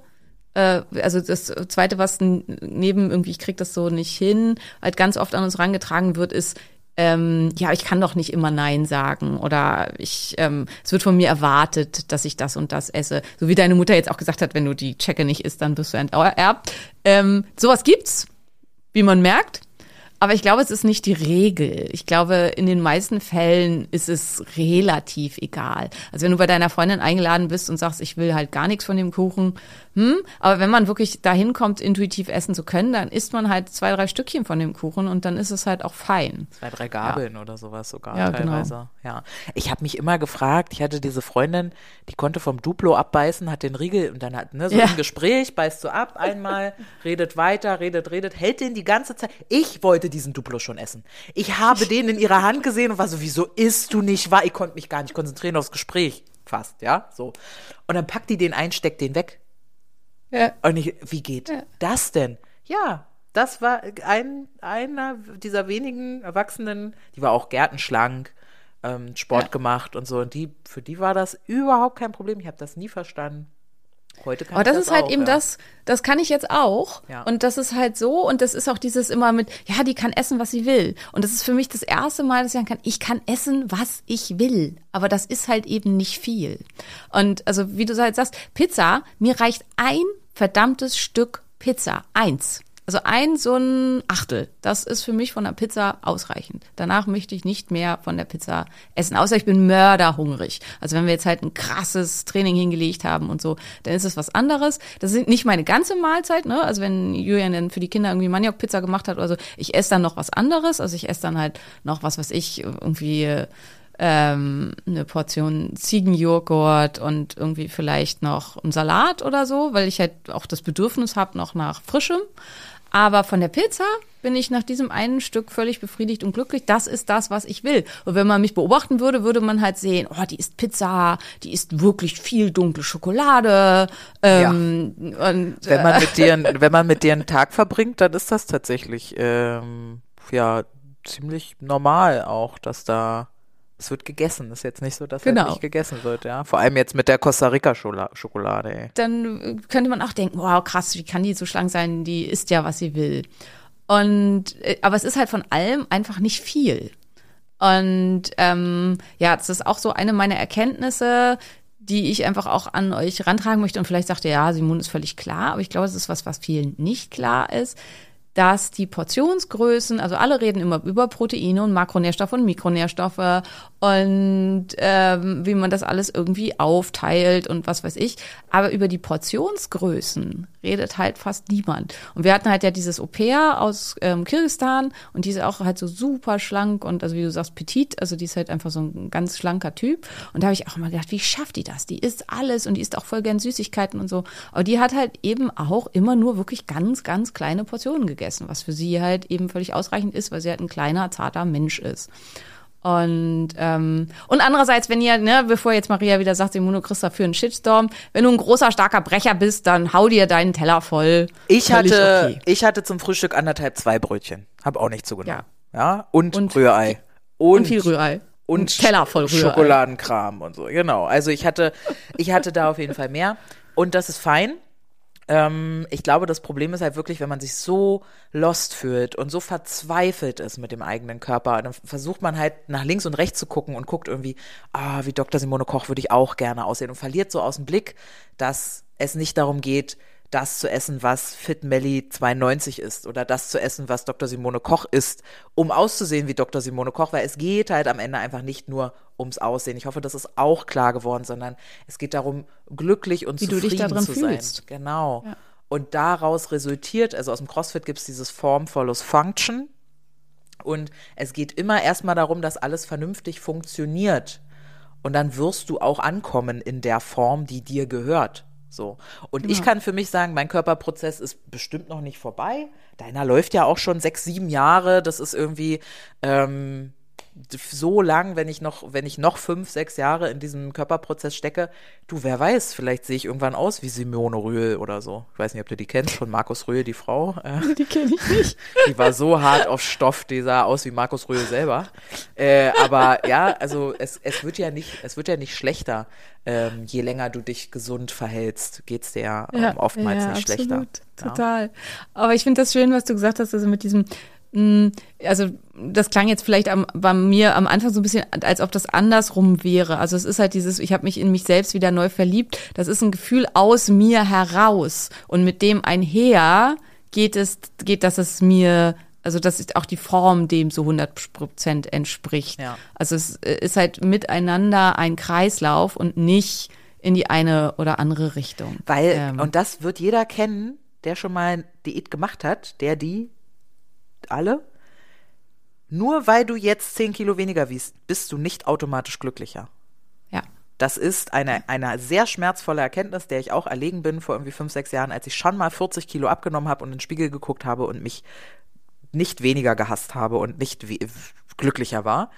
äh, also das zweite, was neben irgendwie, ich krieg das so nicht hin, halt ganz oft an uns rangetragen wird, ist, ähm, ja, ich kann doch nicht immer Nein sagen oder ich, ähm, es wird von mir erwartet, dass ich das und das esse. So wie deine Mutter jetzt auch gesagt hat, wenn du die Checke nicht isst, dann wirst du enterbt. Ähm, sowas gibt's, wie man merkt. Aber ich glaube, es ist nicht die Regel. Ich glaube, in den meisten Fällen ist es relativ egal. Also wenn du bei deiner Freundin eingeladen bist und sagst, ich will halt gar nichts von dem Kuchen, hm, aber wenn man wirklich dahin kommt, intuitiv essen zu können, dann isst man halt zwei, drei Stückchen von dem Kuchen und dann ist es halt auch fein. Zwei, drei Gabeln ja. oder sowas sogar ja, genau. teilweise. Genau. Ja. Ich habe mich immer gefragt, ich hatte diese Freundin, die konnte vom Duplo abbeißen, hat den Riegel und dann hat, ne, so ja. ein Gespräch, beißt du ab einmal, redet weiter, redet, redet, hält den die ganze Zeit. Ich wollte diesen Duplo schon essen. Ich habe den in ihrer Hand gesehen und war so, wieso isst du nicht wahr? Ich konnte mich gar nicht konzentrieren aufs Gespräch. Fast, ja, so. Und dann packt die den ein, steckt den weg ja. Und ich, wie geht ja. das denn? Ja, das war ein, einer dieser wenigen Erwachsenen, die war auch gärtenschlank, ähm, Sport ja. gemacht und so. Und die, für die war das überhaupt kein Problem. Ich habe das nie verstanden. Heute kann Aber das, das ist halt auch, eben ja. das, das kann ich jetzt auch. Ja. Und das ist halt so. Und das ist auch dieses immer mit, ja, die kann essen, was sie will. Und das ist für mich das erste Mal, dass ich sagen kann, ich kann essen, was ich will. Aber das ist halt eben nicht viel. Und also, wie du halt sagst, Pizza, mir reicht ein verdammtes Stück Pizza. Eins. Also ein so ein Achtel, das ist für mich von der Pizza ausreichend. Danach möchte ich nicht mehr von der Pizza essen, außer ich bin mörderhungrig. Also wenn wir jetzt halt ein krasses Training hingelegt haben und so, dann ist es was anderes. Das sind nicht meine ganze Mahlzeit, ne? Also wenn Julian dann für die Kinder irgendwie Maniok-Pizza gemacht hat oder so, ich esse dann noch was anderes. Also ich esse dann halt noch was, was ich irgendwie ähm, eine Portion Ziegenjoghurt und irgendwie vielleicht noch einen Salat oder so, weil ich halt auch das Bedürfnis habe noch nach Frischem. Aber von der Pizza bin ich nach diesem einen Stück völlig befriedigt und glücklich. Das ist das, was ich will. Und wenn man mich beobachten würde, würde man halt sehen, oh, die isst Pizza, die isst wirklich viel dunkle Schokolade. Ähm, ja. und, wenn man mit dir, wenn man mit dir einen Tag verbringt, dann ist das tatsächlich ähm, ja ziemlich normal auch, dass da es wird gegessen. Ist jetzt nicht so, dass genau. nicht gegessen wird, ja. Vor allem jetzt mit der Costa Rica Schokolade, ey. Dann äh, könnte man auch denken, wow, krass, wie kann die so schlank sein? Die isst ja, was sie will. Und, äh, aber es ist halt von allem einfach nicht viel. Und ähm, ja, das ist auch so eine meiner Erkenntnisse, die ich einfach auch an euch rantragen möchte. Und vielleicht sagt ihr, ja, Simon ist völlig klar, aber ich glaube, es ist was, was vielen nicht klar ist dass die Portionsgrößen, also alle reden immer über Proteine und Makronährstoffe und Mikronährstoffe und ähm, wie man das alles irgendwie aufteilt und was weiß ich. Aber über die Portionsgrößen redet halt fast niemand. Und wir hatten halt ja dieses Au-pair aus ähm, Kirgistan und die ist auch halt so super schlank und also wie du sagst, petit, also die ist halt einfach so ein ganz schlanker Typ. Und da habe ich auch immer gedacht, wie schafft die das? Die isst alles und die isst auch voll gern Süßigkeiten und so. Aber die hat halt eben auch immer nur wirklich ganz, ganz kleine Portionen gegessen, was für sie halt eben völlig ausreichend ist, weil sie halt ein kleiner, zarter Mensch ist. Und, ähm, und andererseits, wenn ihr, ne, bevor jetzt Maria wieder sagt, Simone kriegst dafür einen Shitstorm, wenn du ein großer, starker Brecher bist, dann hau dir deinen Teller voll. Ich hatte, okay. ich hatte zum Frühstück anderthalb zwei Brötchen. Hab auch nicht zugenommen. Ja. ja? Und, und Rührei. Und, und viel Rührei. Und, und Teller voll Rührei. Schokoladenkram und so. Genau. Also ich hatte, ich hatte da auf jeden Fall mehr. Und das ist fein. Ähm, ich glaube, das Problem ist halt wirklich, wenn man sich so lost fühlt und so verzweifelt ist mit dem eigenen Körper, dann versucht man halt nach links und rechts zu gucken und guckt irgendwie, ah, wie Dr. Simone Koch würde ich auch gerne aussehen und verliert so aus dem Blick, dass es nicht darum geht, das zu essen, was Fit Melly 92 ist oder das zu essen, was Dr. Simone Koch ist, um auszusehen wie Dr. Simone Koch, weil es geht halt am Ende einfach nicht nur ums Aussehen. Ich hoffe, das ist auch klar geworden, sondern es geht darum, glücklich und wie zufrieden zu sein. Fühlst. Genau. Ja. Und daraus resultiert, also aus dem CrossFit gibt es dieses Form follows Function. Und es geht immer erstmal darum, dass alles vernünftig funktioniert. Und dann wirst du auch ankommen in der Form, die dir gehört. So. Und genau. ich kann für mich sagen, mein Körperprozess ist bestimmt noch nicht vorbei. Deiner läuft ja auch schon sechs, sieben Jahre. Das ist irgendwie, ähm, so lang, wenn ich noch, wenn ich noch fünf, sechs Jahre in diesem Körperprozess stecke, du, wer weiß, vielleicht sehe ich irgendwann aus wie Simone Rühl oder so. Ich weiß nicht, ob du die kennst, von Markus Rühl, die Frau. Äh, die kenne ich nicht. Die war so hart auf Stoff, die sah aus wie Markus Rühl selber. Äh, aber ja, also es, es wird ja nicht, es wird ja nicht schlechter. Ähm, je länger du dich gesund verhältst, geht's dir ja, ähm, oftmals ja, nicht absolut, schlechter. Total. Ja. Aber ich finde das schön, was du gesagt hast, also mit diesem also das klang jetzt vielleicht am, bei mir am Anfang so ein bisschen, als ob das andersrum wäre. Also es ist halt dieses, ich habe mich in mich selbst wieder neu verliebt. Das ist ein Gefühl aus mir heraus und mit dem einher geht es, geht, dass es mir also das ist auch die Form, dem so 100 Prozent entspricht. Ja. Also es ist halt miteinander ein Kreislauf und nicht in die eine oder andere Richtung. Weil, ähm, und das wird jeder kennen, der schon mal Diät gemacht hat, der die alle. Nur weil du jetzt 10 Kilo weniger wiegst, bist du nicht automatisch glücklicher. Ja. Das ist eine, eine sehr schmerzvolle Erkenntnis, der ich auch erlegen bin vor irgendwie fünf, sechs Jahren, als ich schon mal 40 Kilo abgenommen habe und in den Spiegel geguckt habe und mich nicht weniger gehasst habe und nicht glücklicher war.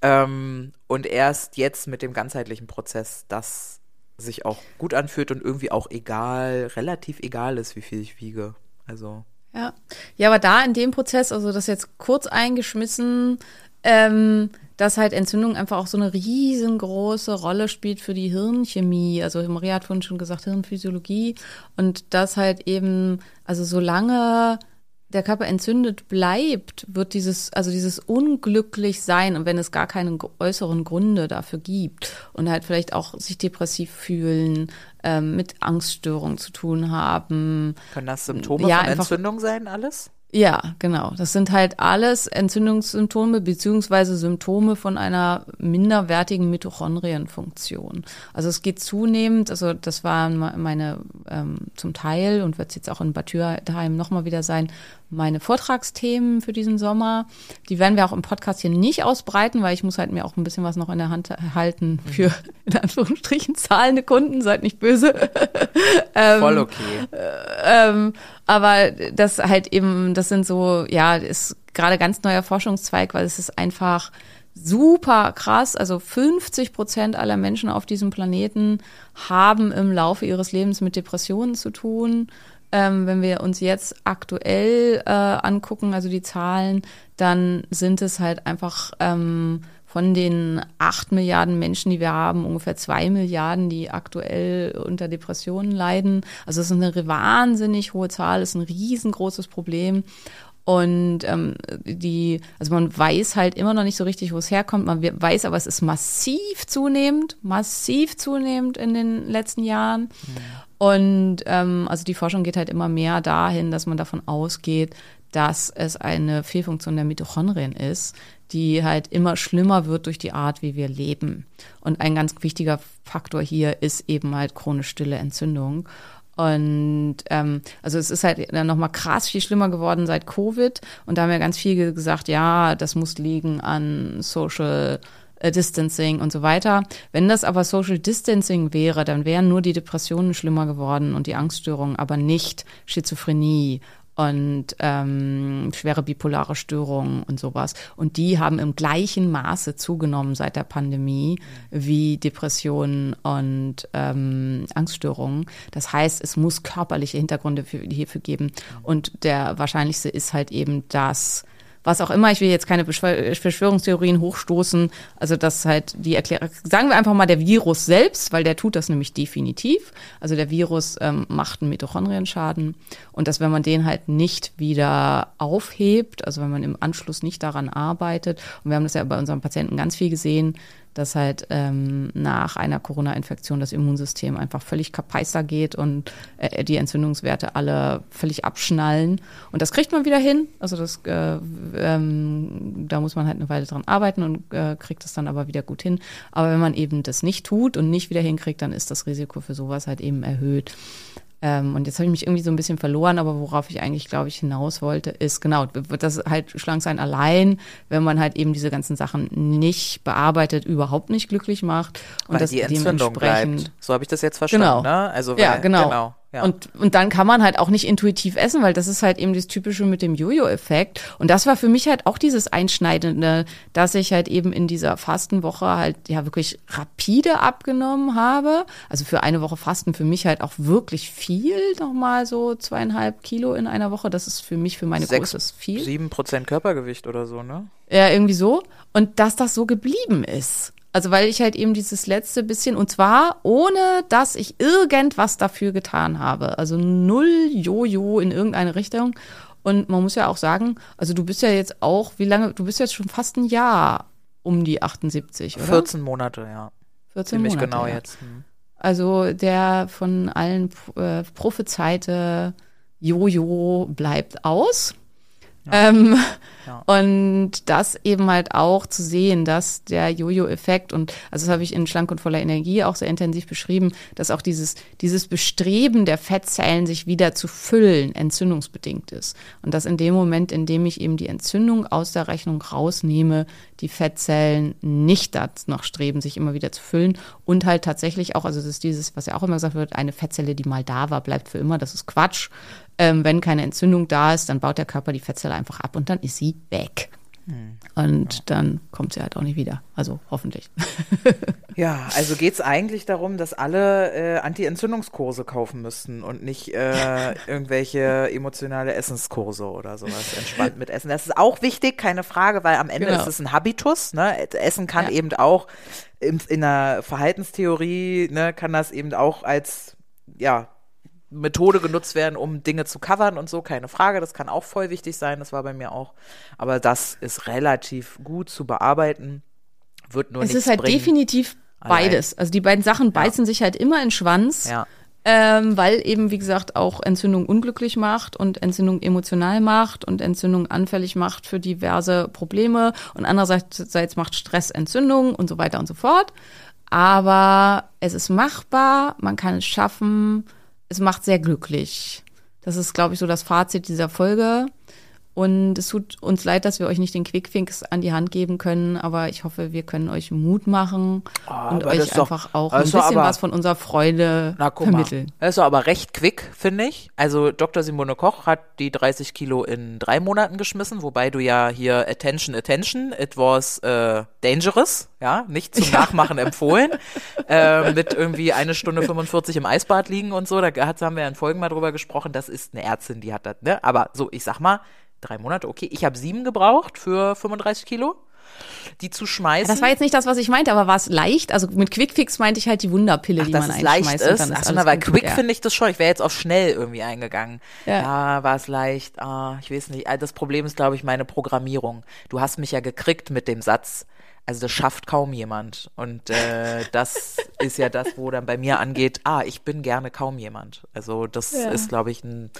Ähm, und erst jetzt mit dem ganzheitlichen Prozess, das sich auch gut anfühlt und irgendwie auch egal, relativ egal ist, wie viel ich wiege. Also. Ja. Ja, aber da in dem Prozess, also das jetzt kurz eingeschmissen, ähm, dass halt Entzündung einfach auch so eine riesengroße Rolle spielt für die Hirnchemie. Also Maria hat vorhin schon gesagt, Hirnphysiologie. Und das halt eben, also solange der Körper entzündet bleibt, wird dieses, also dieses unglücklich sein und wenn es gar keine äußeren Gründe dafür gibt und halt vielleicht auch sich depressiv fühlen, ähm, mit Angststörungen zu tun haben. Können das Symptome ja, von Entzündung sein, alles? Ja, genau. Das sind halt alles Entzündungssymptome beziehungsweise Symptome von einer minderwertigen Mitochondrienfunktion. Also es geht zunehmend, also das waren meine ähm, zum Teil und wird es jetzt auch in Bad Dürheim nochmal wieder sein, meine Vortragsthemen für diesen Sommer. Die werden wir auch im Podcast hier nicht ausbreiten, weil ich muss halt mir auch ein bisschen was noch in der Hand halten für, mhm. in Anführungsstrichen, zahlende Kunden, seid nicht böse. ähm, Voll okay. Äh, ähm, aber das halt eben, das sind so, ja, ist gerade ganz neuer Forschungszweig, weil es ist einfach super krass. Also 50 Prozent aller Menschen auf diesem Planeten haben im Laufe ihres Lebens mit Depressionen zu tun. Ähm, wenn wir uns jetzt aktuell äh, angucken, also die Zahlen, dann sind es halt einfach ähm, von den acht Milliarden Menschen, die wir haben, ungefähr zwei Milliarden, die aktuell unter Depressionen leiden. Also es ist eine wahnsinnig hohe Zahl, ist ein riesengroßes Problem. Und ähm, die, also man weiß halt immer noch nicht so richtig, wo es herkommt. Man weiß aber, es ist massiv zunehmend, massiv zunehmend in den letzten Jahren. Mhm. Und ähm, also die Forschung geht halt immer mehr dahin, dass man davon ausgeht, dass es eine Fehlfunktion der Mitochondrien ist, die halt immer schlimmer wird durch die Art, wie wir leben. Und ein ganz wichtiger Faktor hier ist eben halt chronisch stille Entzündung. Und ähm, also es ist halt dann nochmal krass viel schlimmer geworden seit Covid. Und da haben ja ganz viel gesagt, ja, das muss liegen an Social äh, Distancing und so weiter. Wenn das aber Social Distancing wäre, dann wären nur die Depressionen schlimmer geworden und die Angststörungen, aber nicht Schizophrenie und ähm, schwere bipolare Störungen und sowas. Und die haben im gleichen Maße zugenommen seit der Pandemie wie Depressionen und ähm, Angststörungen. Das heißt, es muss körperliche Hintergründe für, hierfür geben. Und der wahrscheinlichste ist halt eben, dass was auch immer. Ich will jetzt keine Verschwörungstheorien hochstoßen. Also das halt die Erklärung, sagen wir einfach mal der Virus selbst, weil der tut das nämlich definitiv. Also der Virus ähm, macht einen Mitochondrienschaden und dass wenn man den halt nicht wieder aufhebt, also wenn man im Anschluss nicht daran arbeitet, und wir haben das ja bei unseren Patienten ganz viel gesehen, dass halt ähm, nach einer Corona-Infektion das Immunsystem einfach völlig kapeister geht und äh, die Entzündungswerte alle völlig abschnallen. Und das kriegt man wieder hin. Also das, äh, ähm, da muss man halt eine Weile dran arbeiten und äh, kriegt das dann aber wieder gut hin. Aber wenn man eben das nicht tut und nicht wieder hinkriegt, dann ist das Risiko für sowas halt eben erhöht. Ähm, und jetzt habe ich mich irgendwie so ein bisschen verloren, aber worauf ich eigentlich, glaube ich, hinaus wollte, ist genau, wird das halt schlank sein allein, wenn man halt eben diese ganzen Sachen nicht bearbeitet, überhaupt nicht glücklich macht. Und weil das die Entzündung bleibt. So habe ich das jetzt verstanden. Genau. Ne? Also weil, ja, genau. genau. Ja. Und, und dann kann man halt auch nicht intuitiv essen, weil das ist halt eben das Typische mit dem Jojo-Effekt. Und das war für mich halt auch dieses Einschneidende, dass ich halt eben in dieser Fastenwoche halt ja wirklich rapide abgenommen habe. Also für eine Woche Fasten für mich halt auch wirklich viel, nochmal so zweieinhalb Kilo in einer Woche. Das ist für mich, für meine Sechs, Größe viel. Sieben Prozent Körpergewicht oder so, ne? Ja, irgendwie so. Und dass das so geblieben ist. Also weil ich halt eben dieses letzte bisschen, und zwar ohne, dass ich irgendwas dafür getan habe. Also null Jojo in irgendeine Richtung. Und man muss ja auch sagen, also du bist ja jetzt auch, wie lange, du bist jetzt schon fast ein Jahr um die 78, oder? 14 Monate, ja. 14 Ziemlich Monate, genau ja. jetzt. Hm. Also der von allen äh, prophezeite Jojo bleibt aus. Ja. Ähm, ja. Und das eben halt auch zu sehen, dass der Jojo-Effekt und also das habe ich in Schlank und voller Energie auch sehr intensiv beschrieben, dass auch dieses, dieses Bestreben der Fettzellen, sich wieder zu füllen, entzündungsbedingt ist. Und dass in dem Moment, in dem ich eben die Entzündung aus der Rechnung rausnehme, die Fettzellen nicht danach streben, sich immer wieder zu füllen und halt tatsächlich auch, also das ist dieses, was ja auch immer gesagt wird, eine Fettzelle, die mal da war, bleibt für immer, das ist Quatsch. Ähm, wenn keine Entzündung da ist, dann baut der Körper die Fettzelle einfach ab und dann ist sie weg. Hm. Und ja. dann kommt sie halt auch nicht wieder. Also hoffentlich. ja, also geht es eigentlich darum, dass alle äh, Anti-Entzündungskurse kaufen müssten und nicht äh, irgendwelche emotionale Essenskurse oder sowas entspannt mit Essen. Das ist auch wichtig, keine Frage, weil am Ende genau. ist es ein Habitus. Ne? Essen kann ja. eben auch in, in der Verhaltenstheorie, ne, kann das eben auch als ja, Methode genutzt werden, um Dinge zu covern und so, keine Frage. Das kann auch voll wichtig sein, das war bei mir auch. Aber das ist relativ gut zu bearbeiten, wird nur Es ist halt bringen. definitiv beides. Allein. Also die beiden Sachen beißen ja. sich halt immer in Schwanz. Ja. Ähm, weil eben, wie gesagt, auch Entzündung unglücklich macht und Entzündung emotional macht und Entzündung anfällig macht für diverse Probleme und andererseits macht Stress Entzündung und so weiter und so fort. Aber es ist machbar, man kann es schaffen, es macht sehr glücklich. Das ist, glaube ich, so das Fazit dieser Folge. Und es tut uns leid, dass wir euch nicht den Quickfix an die Hand geben können, aber ich hoffe, wir können euch Mut machen oh, und euch einfach doch, auch ein bisschen aber, was von unserer Freude na, vermitteln. Das ist aber recht quick, finde ich. Also Dr. Simone Koch hat die 30 Kilo in drei Monaten geschmissen, wobei du ja hier Attention, Attention, it was äh, dangerous, ja, nicht zum ja. Nachmachen empfohlen, äh, mit irgendwie eine Stunde 45 im Eisbad liegen und so. Da haben wir ja in Folgen mal drüber gesprochen. Das ist eine Ärztin, die hat das, ne? Aber so, ich sag mal, drei Monate, okay. Ich habe sieben gebraucht für 35 Kilo die zu schmeißen. Das war jetzt nicht das, was ich meinte, aber war es leicht? Also mit Quickfix meinte ich halt die Wunderpille, Ach, die man einschmeißt. leicht ist. ist Ach so, na, weil Quick ja. finde ich das schon. Ich wäre jetzt auf schnell irgendwie eingegangen. Ja, ja war es leicht. Ah, ich weiß nicht. Das Problem ist, glaube ich, meine Programmierung. Du hast mich ja gekriegt mit dem Satz. Also das schafft kaum jemand. Und äh, das ist ja das, wo dann bei mir angeht, ah, ich bin gerne kaum jemand. Also das ja. ist, glaube ich, ein,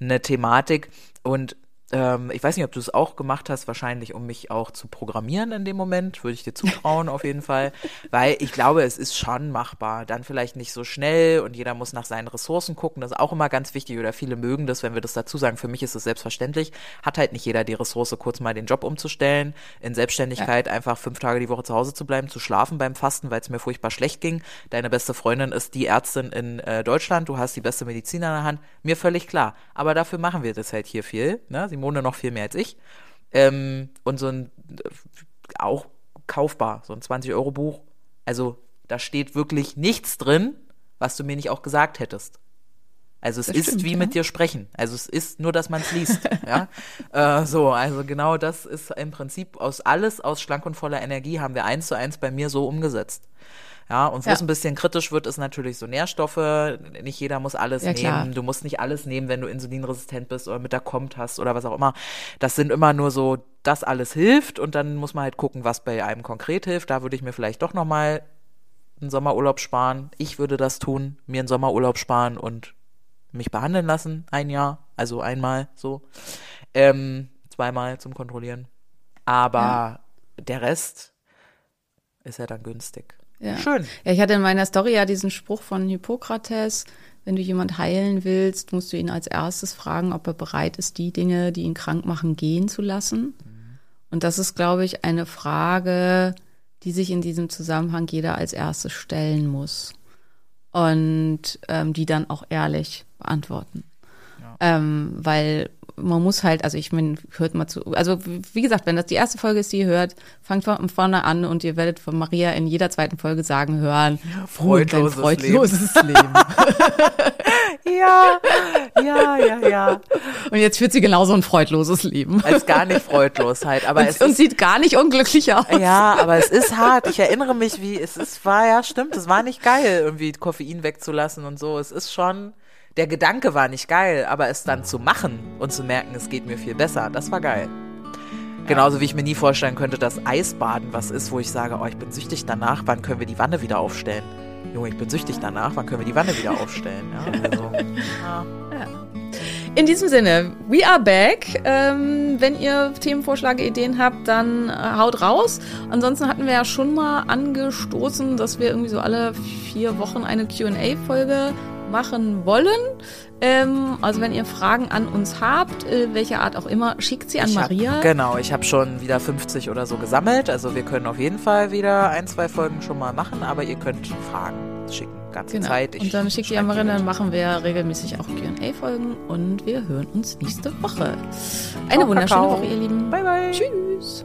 eine Thematik. Und ähm, ich weiß nicht, ob du es auch gemacht hast, wahrscheinlich, um mich auch zu programmieren in dem Moment. Würde ich dir zutrauen, auf jeden Fall. Weil ich glaube, es ist schon machbar. Dann vielleicht nicht so schnell und jeder muss nach seinen Ressourcen gucken. Das ist auch immer ganz wichtig oder viele mögen das, wenn wir das dazu sagen. Für mich ist es selbstverständlich. Hat halt nicht jeder die Ressource, kurz mal den Job umzustellen, in Selbstständigkeit ja. einfach fünf Tage die Woche zu Hause zu bleiben, zu schlafen beim Fasten, weil es mir furchtbar schlecht ging. Deine beste Freundin ist die Ärztin in äh, Deutschland. Du hast die beste Medizin an der Hand. Mir völlig klar. Aber dafür machen wir das halt hier viel. Ne? Sie Simone noch viel mehr als ich. Ähm, und so ein, auch kaufbar, so ein 20-Euro-Buch. Also da steht wirklich nichts drin, was du mir nicht auch gesagt hättest. Also es das ist stimmt, wie ja. mit dir sprechen. Also es ist nur, dass man es liest. ja? Äh, so, also genau das ist im Prinzip aus alles aus schlank und voller Energie haben wir eins zu eins bei mir so umgesetzt. Ja, und wo ja. es ein bisschen kritisch wird, ist natürlich so Nährstoffe. Nicht jeder muss alles ja, nehmen. Klar. Du musst nicht alles nehmen, wenn du insulinresistent bist oder mit der Kommt hast oder was auch immer. Das sind immer nur so, das alles hilft und dann muss man halt gucken, was bei einem konkret hilft. Da würde ich mir vielleicht doch nochmal einen Sommerurlaub sparen. Ich würde das tun, mir einen Sommerurlaub sparen und mich behandeln lassen, ein Jahr, also einmal so, ähm, zweimal zum Kontrollieren. Aber ja. der Rest ist ja dann günstig. Ja. Schön. Ja, ich hatte in meiner Story ja diesen Spruch von Hippokrates, wenn du jemand heilen willst, musst du ihn als erstes fragen, ob er bereit ist, die Dinge, die ihn krank machen, gehen zu lassen. Mhm. Und das ist, glaube ich, eine Frage, die sich in diesem Zusammenhang jeder als erstes stellen muss. Und ähm, die dann auch ehrlich beantworten. Ja. Ähm, weil man muss halt, also ich meine, hört mal zu, also wie gesagt, wenn das die erste Folge ist, die ihr hört, fangt von vorne an und ihr werdet von Maria in jeder zweiten Folge sagen hören, freudloses, oh, freudloses Leben. Leben. ja, ja, ja, ja. Und jetzt führt sie genauso ein freudloses Leben. Als gar nicht freudlos halt, aber und, es und sieht gar nicht unglücklich aus. Ja, aber es ist hart. Ich erinnere mich, wie es ist, war ja stimmt, es war nicht geil, irgendwie Koffein wegzulassen und so. Es ist schon der Gedanke war nicht geil, aber es dann zu machen und zu merken, es geht mir viel besser, das war geil. Genauso wie ich mir nie vorstellen könnte, dass Eisbaden was ist, wo ich sage, oh, ich bin süchtig danach, wann können wir die Wanne wieder aufstellen? Junge, ich bin süchtig danach, wann können wir die Wanne wieder aufstellen? Ja, also, ja. In diesem Sinne, we are back. Ähm, wenn ihr Themenvorschläge, Ideen habt, dann äh, haut raus. Ansonsten hatten wir ja schon mal angestoßen, dass wir irgendwie so alle vier Wochen eine QA-Folge machen wollen. Ähm, also wenn ihr Fragen an uns habt, äh, welcher Art auch immer, schickt sie an ich Maria. Hab, genau, ich habe schon wieder 50 oder so gesammelt. Also wir können auf jeden Fall wieder ein, zwei Folgen schon mal machen, aber ihr könnt Fragen schicken. Ganze genau. Zeit. Ich und dann schickt ihr an Maria, dann machen wir regelmäßig auch QA-Folgen und wir hören uns nächste Woche. Eine Ciao, wunderschöne Kakao. Woche, ihr Lieben. Bye, bye. Tschüss.